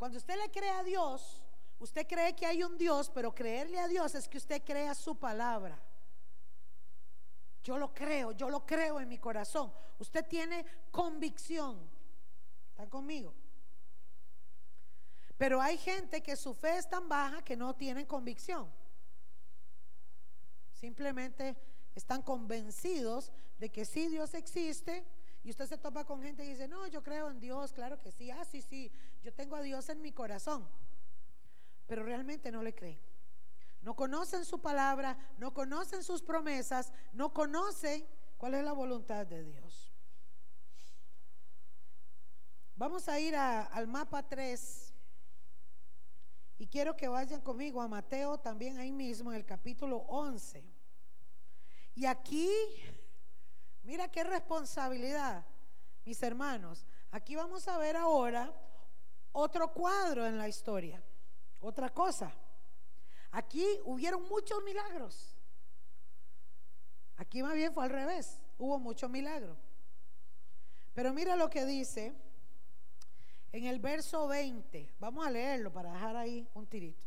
Cuando usted le cree a Dios, usted cree que hay un Dios, pero creerle a Dios es que usted crea su palabra. Yo lo creo, yo lo creo en mi corazón. Usted tiene convicción. ¿Está conmigo? Pero hay gente que su fe es tan baja que no tienen convicción. Simplemente están convencidos de que sí Dios existe, y usted se topa con gente y dice, no, yo creo en Dios, claro que sí, ah, sí, sí, yo tengo a Dios en mi corazón, pero realmente no le cree. No conocen su palabra, no conocen sus promesas, no conocen cuál es la voluntad de Dios. Vamos a ir al mapa 3 Y quiero que vayan conmigo a Mateo también ahí mismo, en el capítulo 11. Y aquí, mira qué responsabilidad, mis hermanos. Aquí vamos a ver ahora otro cuadro en la historia, otra cosa. Aquí hubieron muchos milagros. Aquí más bien fue al revés, hubo muchos milagros. Pero mira lo que dice en el verso 20, vamos a leerlo para dejar ahí un tirito.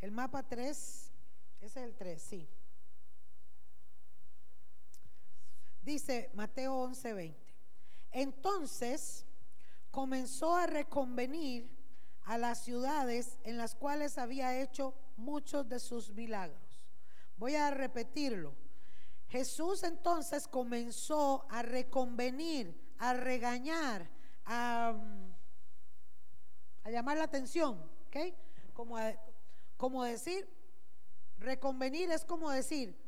El mapa 3, ese es el 3, sí. Dice Mateo 11, 20. Entonces comenzó a reconvenir a las ciudades en las cuales había hecho muchos de sus milagros. Voy a repetirlo. Jesús entonces comenzó a reconvenir, a regañar, a a llamar la atención, ¿ok? Como, como decir, reconvenir es como decir,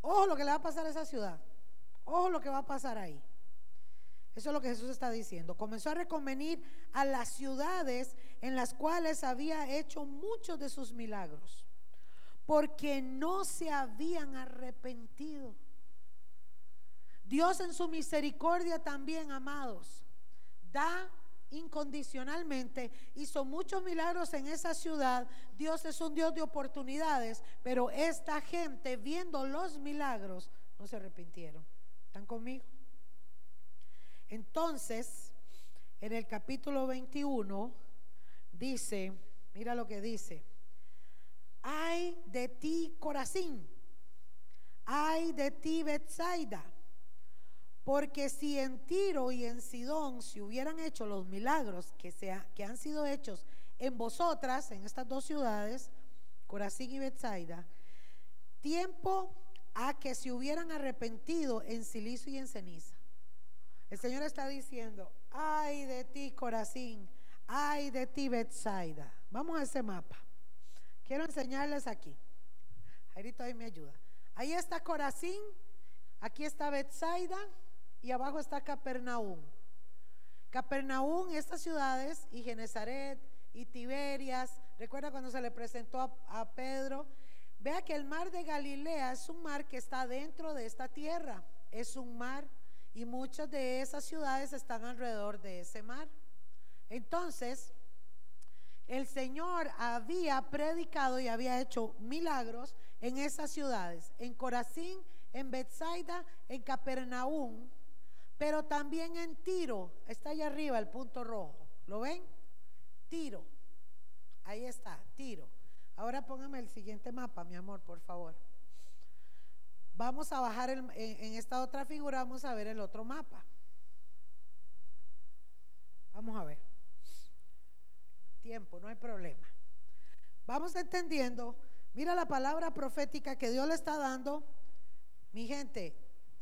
ojo lo que le va a pasar a esa ciudad, ojo lo que va a pasar ahí. Eso es lo que Jesús está diciendo. Comenzó a reconvenir a las ciudades en las cuales había hecho muchos de sus milagros, porque no se habían arrepentido. Dios en su misericordia también, amados, da incondicionalmente, hizo muchos milagros en esa ciudad. Dios es un Dios de oportunidades, pero esta gente viendo los milagros no se arrepintieron. ¿Están conmigo? Entonces, en el capítulo 21 dice, mira lo que dice, ay de ti Corazín, ay de ti Betsaida porque si en Tiro y en Sidón se hubieran hecho los milagros que, que han sido hechos en vosotras, en estas dos ciudades, Corazín y Bethsaida, tiempo a que se hubieran arrepentido en silicio y en ceniza. El Señor está diciendo, ay de ti Corazín, ay de ti Bethsaida. Vamos a ese mapa. Quiero enseñarles aquí. Jairito ahí me ayuda. Ahí está Corazín, aquí está Bethsaida y abajo está Capernaum. Capernaum, estas ciudades, y Genezaret, y Tiberias, recuerda cuando se le presentó a, Pedro, vea que el mar de Galilea es un mar que está dentro de esta tierra, es un mar, y muchas de esas ciudades están alrededor de ese mar. Entonces, el Señor había predicado y había hecho milagros en esas ciudades, en Corazín, en Bethsaida, en Capernaum, pero también en Tiro, está allá arriba el punto rojo. ¿Lo ven? Tiro. Ahí está, Tiro. Ahora póngame el siguiente mapa, mi amor, por favor. Vamos a bajar en, en esta otra figura, vamos a ver el otro mapa. Vamos a ver. Tiempo, no hay problema. Vamos entendiendo. Mira la palabra profética que Dios le está dando. Mi gente,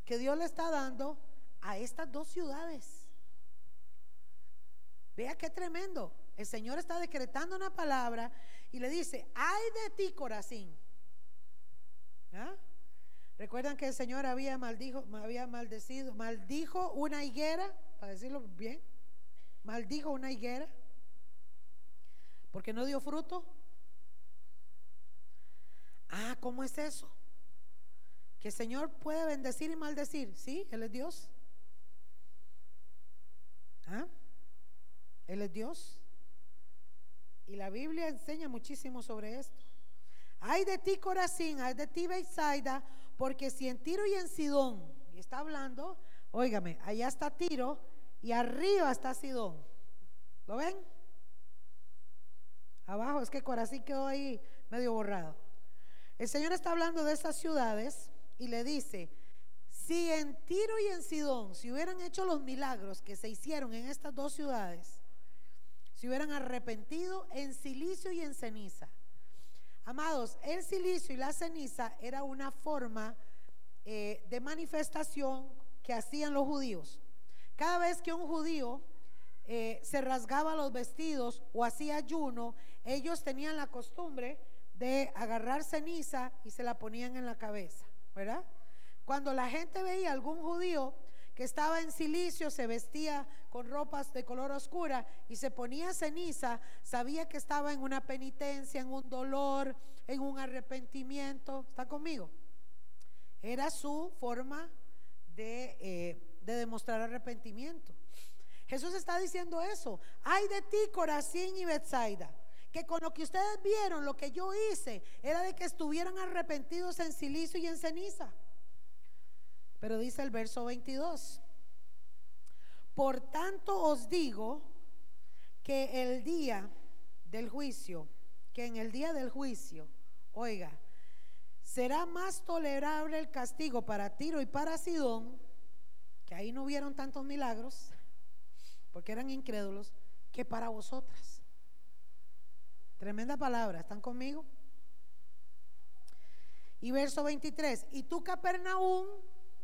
que Dios le está dando a estas dos ciudades. Vea qué tremendo. El Señor está decretando una palabra y le dice, ay de ti, Corazín. ¿Ah? Recuerdan que el Señor había maldijo, había maldecido, maldijo una higuera, para decirlo bien, maldijo una higuera, porque no dio fruto. Ah, ¿cómo es eso? Que el Señor puede bendecir y maldecir, ¿sí? Él es Dios. ¿Ah? Él es Dios. Y la Biblia enseña muchísimo sobre esto. Hay de ti Corazín, hay de ti Beisaida, porque si en Tiro y en Sidón, y está hablando, óigame, allá está Tiro y arriba está Sidón. ¿Lo ven? Abajo es que Corazín quedó ahí medio borrado. El Señor está hablando de esas ciudades y le dice, si en Tiro y en Sidón se hubieran hecho los milagros que se hicieron en estas dos ciudades, se hubieran arrepentido en silicio y en ceniza. Amados, el silicio y la ceniza era una forma eh, de manifestación que hacían los judíos. Cada vez que un judío eh, se rasgaba los vestidos o hacía ayuno, ellos tenían la costumbre de agarrar ceniza y se la ponían en la cabeza, ¿verdad? Cuando la gente veía a algún judío que estaba en silicio se vestía con ropas de color oscura y se ponía ceniza, sabía que estaba en una penitencia, en un dolor, en un arrepentimiento. ¿Está conmigo? Era su forma de, eh, de demostrar arrepentimiento. Jesús está diciendo eso. Ay de ti, Corazín y Betsaida que con lo que ustedes vieron, lo que yo hice, era de que estuvieran arrepentidos en silicio y en ceniza. Pero dice el verso 22, por tanto os digo que el día del juicio, que en el día del juicio, oiga, será más tolerable el castigo para Tiro y para Sidón, que ahí no hubieron tantos milagros, porque eran incrédulos, que para vosotras. Tremenda palabra, ¿están conmigo? Y verso 23, y tú Capernaum,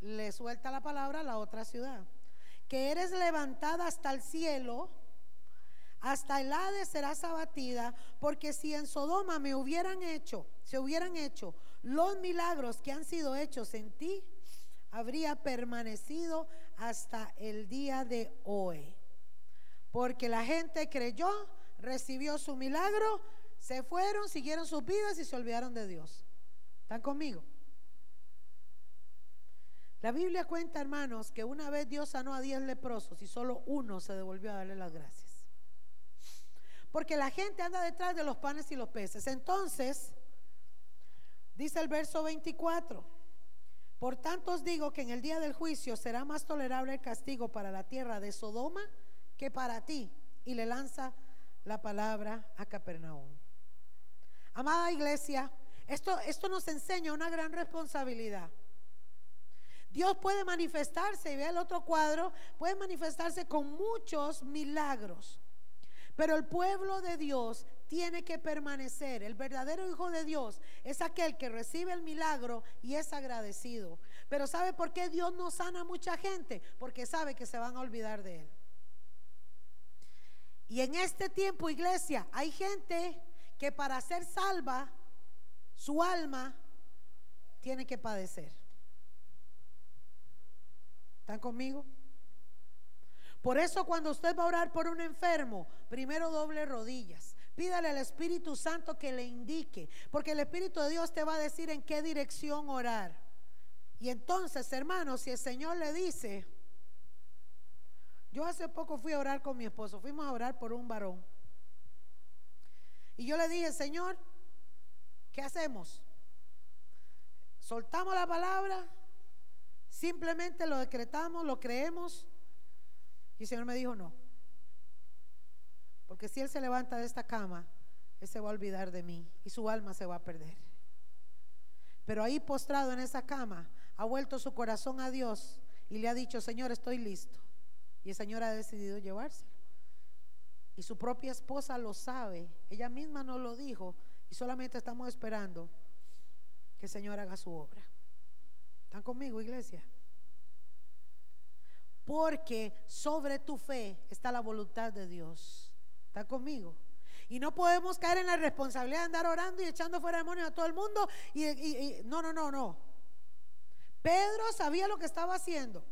le suelta la palabra a la otra ciudad, que eres levantada hasta el cielo, hasta el Hades serás abatida, porque si en Sodoma me hubieran hecho, se hubieran hecho los milagros que han sido hechos en ti, habría permanecido hasta el día de hoy. Porque la gente creyó recibió su milagro, se fueron, siguieron sus vidas y se olvidaron de Dios. ¿Están conmigo? La Biblia cuenta, hermanos, que una vez Dios sanó a diez leprosos y solo uno se devolvió a darle las gracias. Porque la gente anda detrás de los panes y los peces. Entonces, dice el verso 24, por tanto os digo que en el día del juicio será más tolerable el castigo para la tierra de Sodoma que para ti. Y le lanza la palabra a Capernaum. Amada iglesia, esto, esto nos enseña una gran responsabilidad. Dios puede manifestarse, y ve el otro cuadro, puede manifestarse con muchos milagros. Pero el pueblo de Dios tiene que permanecer. El verdadero Hijo de Dios es aquel que recibe el milagro y es agradecido. Pero ¿sabe por qué Dios no sana a mucha gente? Porque sabe que se van a olvidar de Él. Y en este tiempo, iglesia, hay gente que para ser salva, su alma tiene que padecer. ¿Están conmigo? Por eso cuando usted va a orar por un enfermo, primero doble rodillas. Pídale al Espíritu Santo que le indique, porque el Espíritu de Dios te va a decir en qué dirección orar. Y entonces, hermanos, si el Señor le dice, yo hace poco fui a orar con mi esposo, fuimos a orar por un varón. Y yo le dije, Señor, ¿qué hacemos? ¿Soltamos la palabra? ¿Simplemente lo decretamos, lo creemos? Y el Señor me dijo, no. Porque si Él se levanta de esta cama, Él se va a olvidar de mí y su alma se va a perder. Pero ahí postrado en esa cama, ha vuelto su corazón a Dios y le ha dicho, Señor, estoy listo. Y el Señor ha decidido llevárselo. Y su propia esposa lo sabe. Ella misma nos lo dijo. Y solamente estamos esperando que el Señor haga su obra. ¿Están conmigo, iglesia? Porque sobre tu fe está la voluntad de Dios. ¿Están conmigo? Y no podemos caer en la responsabilidad de andar orando y echando fuera demonios a todo el mundo. y, no, no, no, no. Pedro sabía lo que estaba haciendo.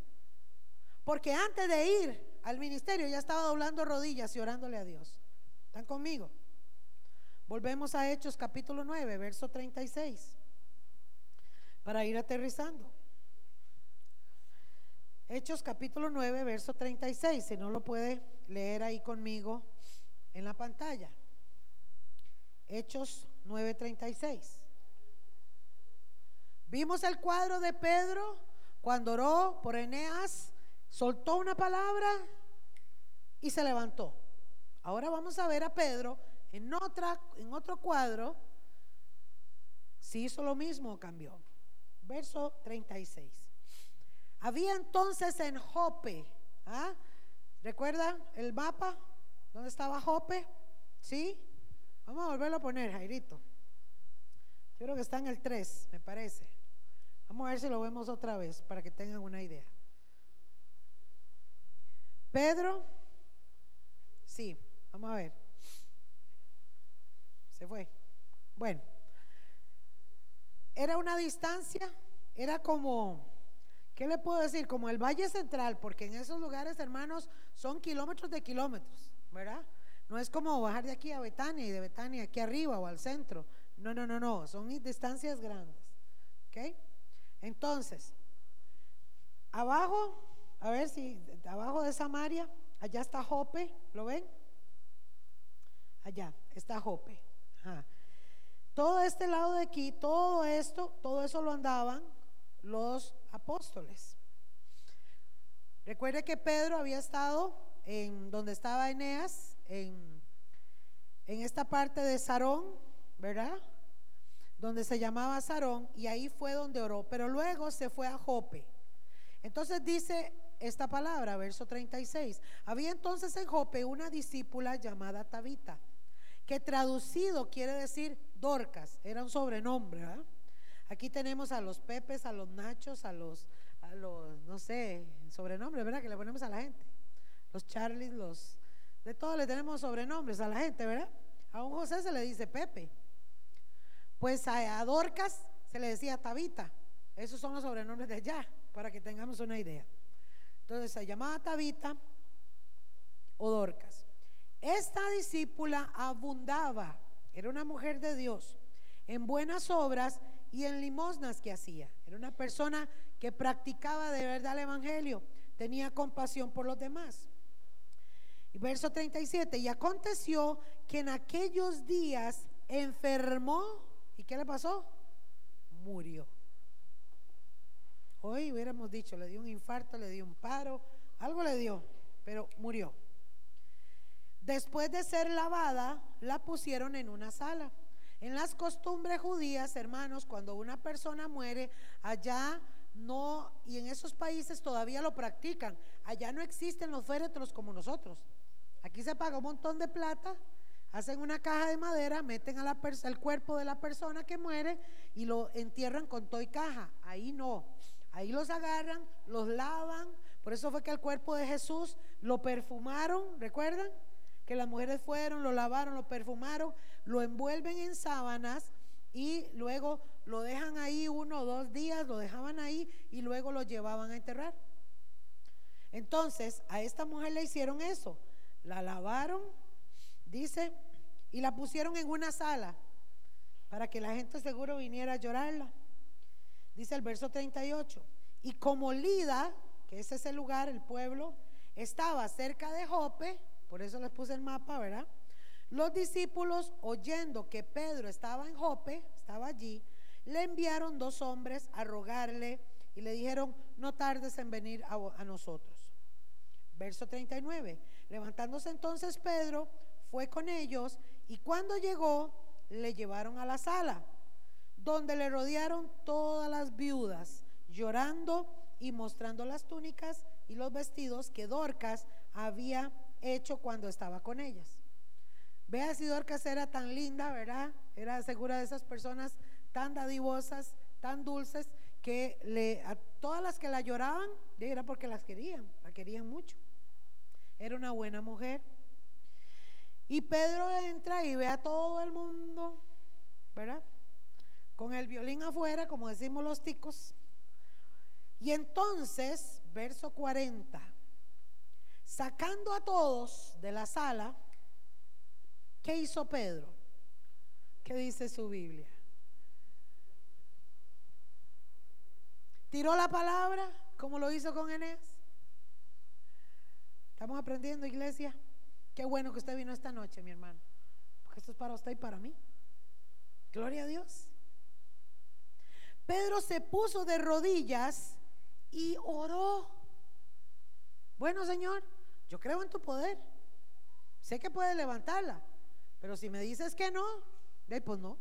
Porque antes de ir al ministerio ya estaba doblando rodillas y orándole a Dios. ¿Están conmigo? Volvemos a Hechos capítulo 9, verso 36, para ir aterrizando. Hechos capítulo 9, verso 36, si no lo puede leer ahí conmigo en la pantalla. Hechos 9:36. Vimos el cuadro de Pedro cuando oró por Eneas soltó una palabra y se levantó. Ahora vamos a ver a Pedro en, otra, en otro cuadro si hizo lo mismo o cambió. Verso 36. Había entonces en Jope, ¿ah? ¿recuerda el mapa? ¿Dónde estaba Jope? ¿Sí? Vamos a volverlo a poner, Jairito. Yo creo que está en el 3, me parece. Vamos a ver si lo vemos otra vez para que tengan una idea. Pedro, sí, vamos a ver. Se fue. Bueno, era una distancia, era como ¿qué le puedo decir? Como el Valle Central, porque en esos lugares, hermanos, son kilómetros de kilómetros, ¿verdad? No es como bajar de aquí a Betania y de Betania aquí arriba o al centro. No, no, no, no, son distancias grandes. ¿Ok? Entonces, abajo, a ver si abajo de Samaria, allá está Jope, ¿lo ven? Allá está Jope. Todo este lado de aquí, todo esto, todo eso lo andaban los apóstoles. Recuerde que Pedro había estado en donde estaba Eneas, en, esta parte de Sarón, ¿verdad? Donde se llamaba Sarón, y ahí fue donde oró, pero luego se fue a Jope. Entonces dice esta palabra, verso 36. Había entonces en Jope una discípula llamada Tabita, que traducido quiere decir Dorcas, era un sobrenombre. Aquí tenemos a los Pepes, a los Nachos, a los, a los, no sé, sobrenombres, ¿verdad? Que le ponemos a la gente. Los Charlies, los, de todo le tenemos sobrenombres a la gente, ¿verdad? A un José se le dice Pepe. Pues a, a Dorcas se le decía Tabita. Esos son los sobrenombres de allá, para que tengamos una idea. Entonces se llamaba Tabita o Dorcas. Esta discípula abundaba, era una mujer de Dios, en buenas obras y en limosnas que hacía. Era una persona que practicaba de verdad el Evangelio, tenía compasión por los demás. Y verso 37, y aconteció que en aquellos días enfermó, ¿y qué le pasó? Murió. Hoy hubiéramos dicho, le dio un infarto, le dio un paro, algo le dio, pero murió. Después de ser lavada, la pusieron en una sala. En las costumbres judías, hermanos, cuando una persona muere, allá no, y en esos países todavía lo practican, allá no existen los féretros como nosotros. Aquí se paga un montón de plata, hacen una caja de madera, meten a el cuerpo de la persona que muere y lo entierran con toy caja. Ahí no. Ahí los agarran, los lavan. Por eso fue que el cuerpo de Jesús lo perfumaron, ¿recuerdan? Que las mujeres fueron, lo lavaron, lo perfumaron, lo envuelven en sábanas y luego lo dejan ahí uno o dos días, lo dejaban ahí y luego lo llevaban a enterrar. Entonces, a esta mujer le hicieron eso. La lavaron, dice, y la pusieron en una sala para que la gente seguro viniera a llorarla. Dice el verso 38. Y como Lida, que es ese lugar, el pueblo, estaba cerca de Jope, por eso les puse el mapa, ¿verdad? Los discípulos, oyendo que Pedro estaba en Jope, estaba allí, le enviaron dos hombres a rogarle y le dijeron, no tardes en venir a, a nosotros. Verso 39. Levantándose entonces Pedro, fue con ellos y cuando llegó, le llevaron a la sala donde le rodearon todas las viudas, llorando y mostrando las túnicas y los vestidos que Dorcas había hecho cuando estaba con ellas. Vea si Dorcas era tan linda, ¿verdad? Era segura de esas personas tan dadivosas, tan dulces, que le, a todas las que la lloraban, era porque las querían, la querían mucho. Era una buena mujer. Y Pedro entra y ve a todo el mundo, ¿verdad? con el violín afuera, como decimos los ticos. Y entonces, verso 40, sacando a todos de la sala, ¿qué hizo Pedro? ¿Qué dice su Biblia? Tiró la palabra, como lo hizo con Eneas. Estamos aprendiendo, iglesia. Qué bueno que usted vino esta noche, mi hermano. Porque esto es para usted y para mí. Gloria a Dios. Pedro se puso de rodillas y oró. Bueno, Señor, yo creo en tu poder. Sé que puedes levantarla, pero si me dices que no, pues no.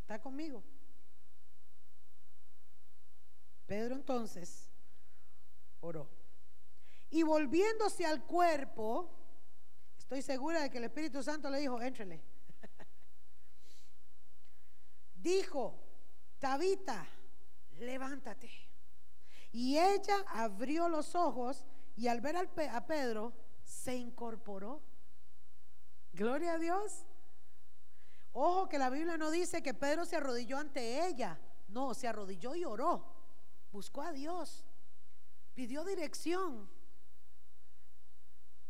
Está conmigo. Pedro entonces oró. Y volviéndose al cuerpo, estoy segura de que el Espíritu Santo le dijo, éntrele. dijo, Tabita, levántate. Y ella abrió los ojos y al ver a Pedro se incorporó. Gloria a Dios. Ojo que la Biblia no dice que Pedro se arrodilló ante ella. No, se arrodilló y oró. Buscó a Dios. Pidió dirección.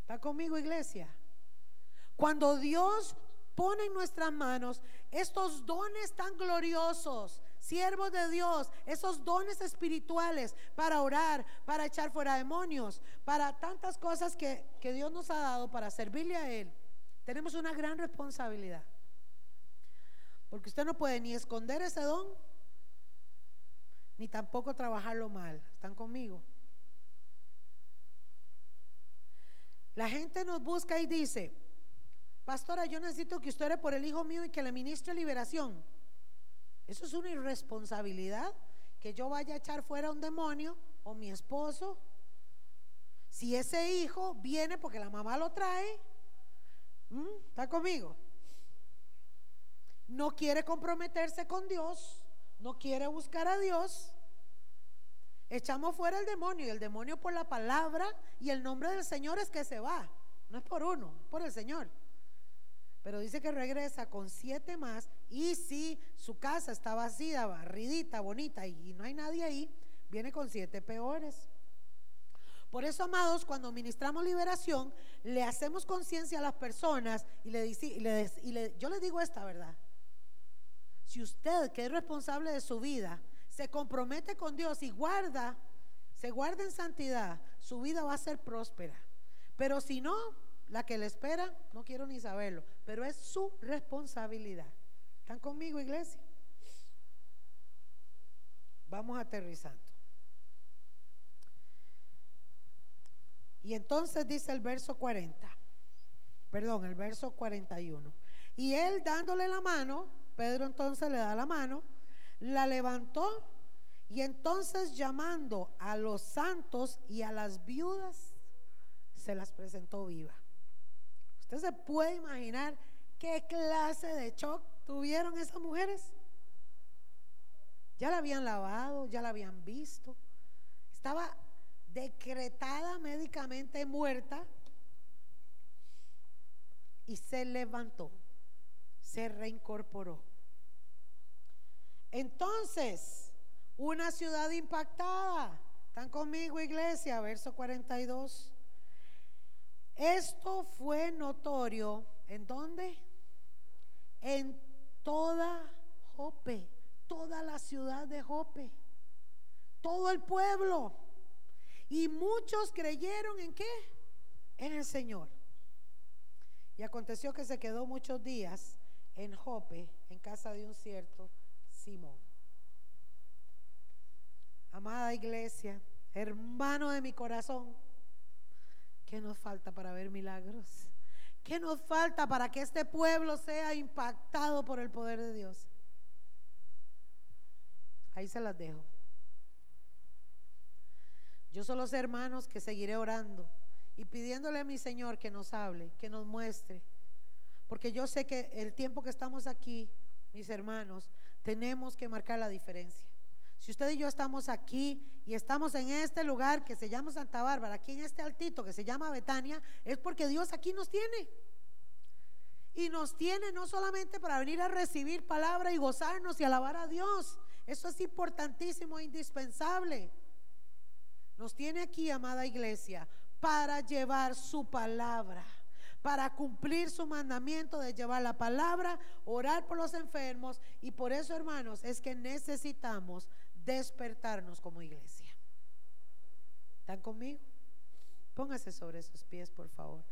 ¿Está conmigo, iglesia? Cuando Dios pone en nuestras manos estos dones tan gloriosos, siervos de Dios, esos dones espirituales para orar, para echar fuera demonios, para tantas cosas que, que Dios nos ha dado para servirle a Él, tenemos una gran responsabilidad. Porque usted no puede ni esconder ese don, ni tampoco trabajarlo mal. ¿Están conmigo? La gente nos busca y dice, pastora, yo necesito que usted ore por el hijo mío y que le ministre liberación. Eso es una irresponsabilidad que yo vaya a echar fuera a un demonio o mi esposo. Si ese hijo viene porque la mamá lo trae, ¿está conmigo? No quiere comprometerse con Dios, no quiere buscar a Dios. Echamos fuera el demonio y el demonio por la palabra y el nombre del Señor es que se va. No es por uno, es por el Señor. Pero dice que regresa con siete más y si su casa está vacía, barridita, bonita y no hay nadie ahí, viene con siete peores. Por eso, amados, cuando ministramos liberación, le hacemos conciencia a las personas y le, y le, yo les digo esta verdad. Si usted, que es responsable de su vida, se compromete con Dios y guarda, se guarda en santidad, su vida va a ser próspera. Pero si no, la que le espera, no quiero ni saberlo, pero es su responsabilidad. ¿Están conmigo, iglesia? Vamos aterrizando. Y entonces dice el verso 40, perdón, el verso 41. Y él dándole la mano, Pedro entonces le da la mano, la levantó y entonces llamando a los santos y a las viudas, se las presentó viva. ¿Usted se puede imaginar qué clase de shock tuvieron esas mujeres? Ya la habían lavado, ya la habían visto. Estaba decretada médicamente muerta y se levantó, se reincorporó. Entonces, una ciudad impactada. ¿Están conmigo, iglesia? Verso 42. Esto fue notorio. ¿En dónde? En toda Jope, toda la ciudad de Jope, todo el pueblo. Y muchos creyeron en qué? En el Señor. Y aconteció que se quedó muchos días en Jope, en casa de un cierto Simón. Amada iglesia, hermano de mi corazón, ¿qué nos falta para ver milagros? ¿Qué nos falta para que este pueblo sea impactado por el poder de Dios? Ahí se las dejo. Yo solo sé, hermanos, que seguiré orando y pidiéndole a mi Señor que nos hable, que nos muestre. Porque yo sé que el tiempo que estamos aquí, mis hermanos, tenemos que marcar la diferencia. Si usted y yo estamos aquí y estamos en este lugar que se llama Santa Bárbara, aquí en este altito que se llama Betania, es porque Dios aquí nos tiene. Y nos tiene no solamente para venir a recibir palabra y gozarnos y alabar a Dios. Eso es importantísimo e indispensable. Nos tiene aquí, amada iglesia, para llevar su palabra para cumplir su mandamiento de llevar la palabra, orar por los enfermos. Y por eso, hermanos, es que necesitamos despertarnos como iglesia. ¿Están conmigo? Póngase sobre sus pies, por favor.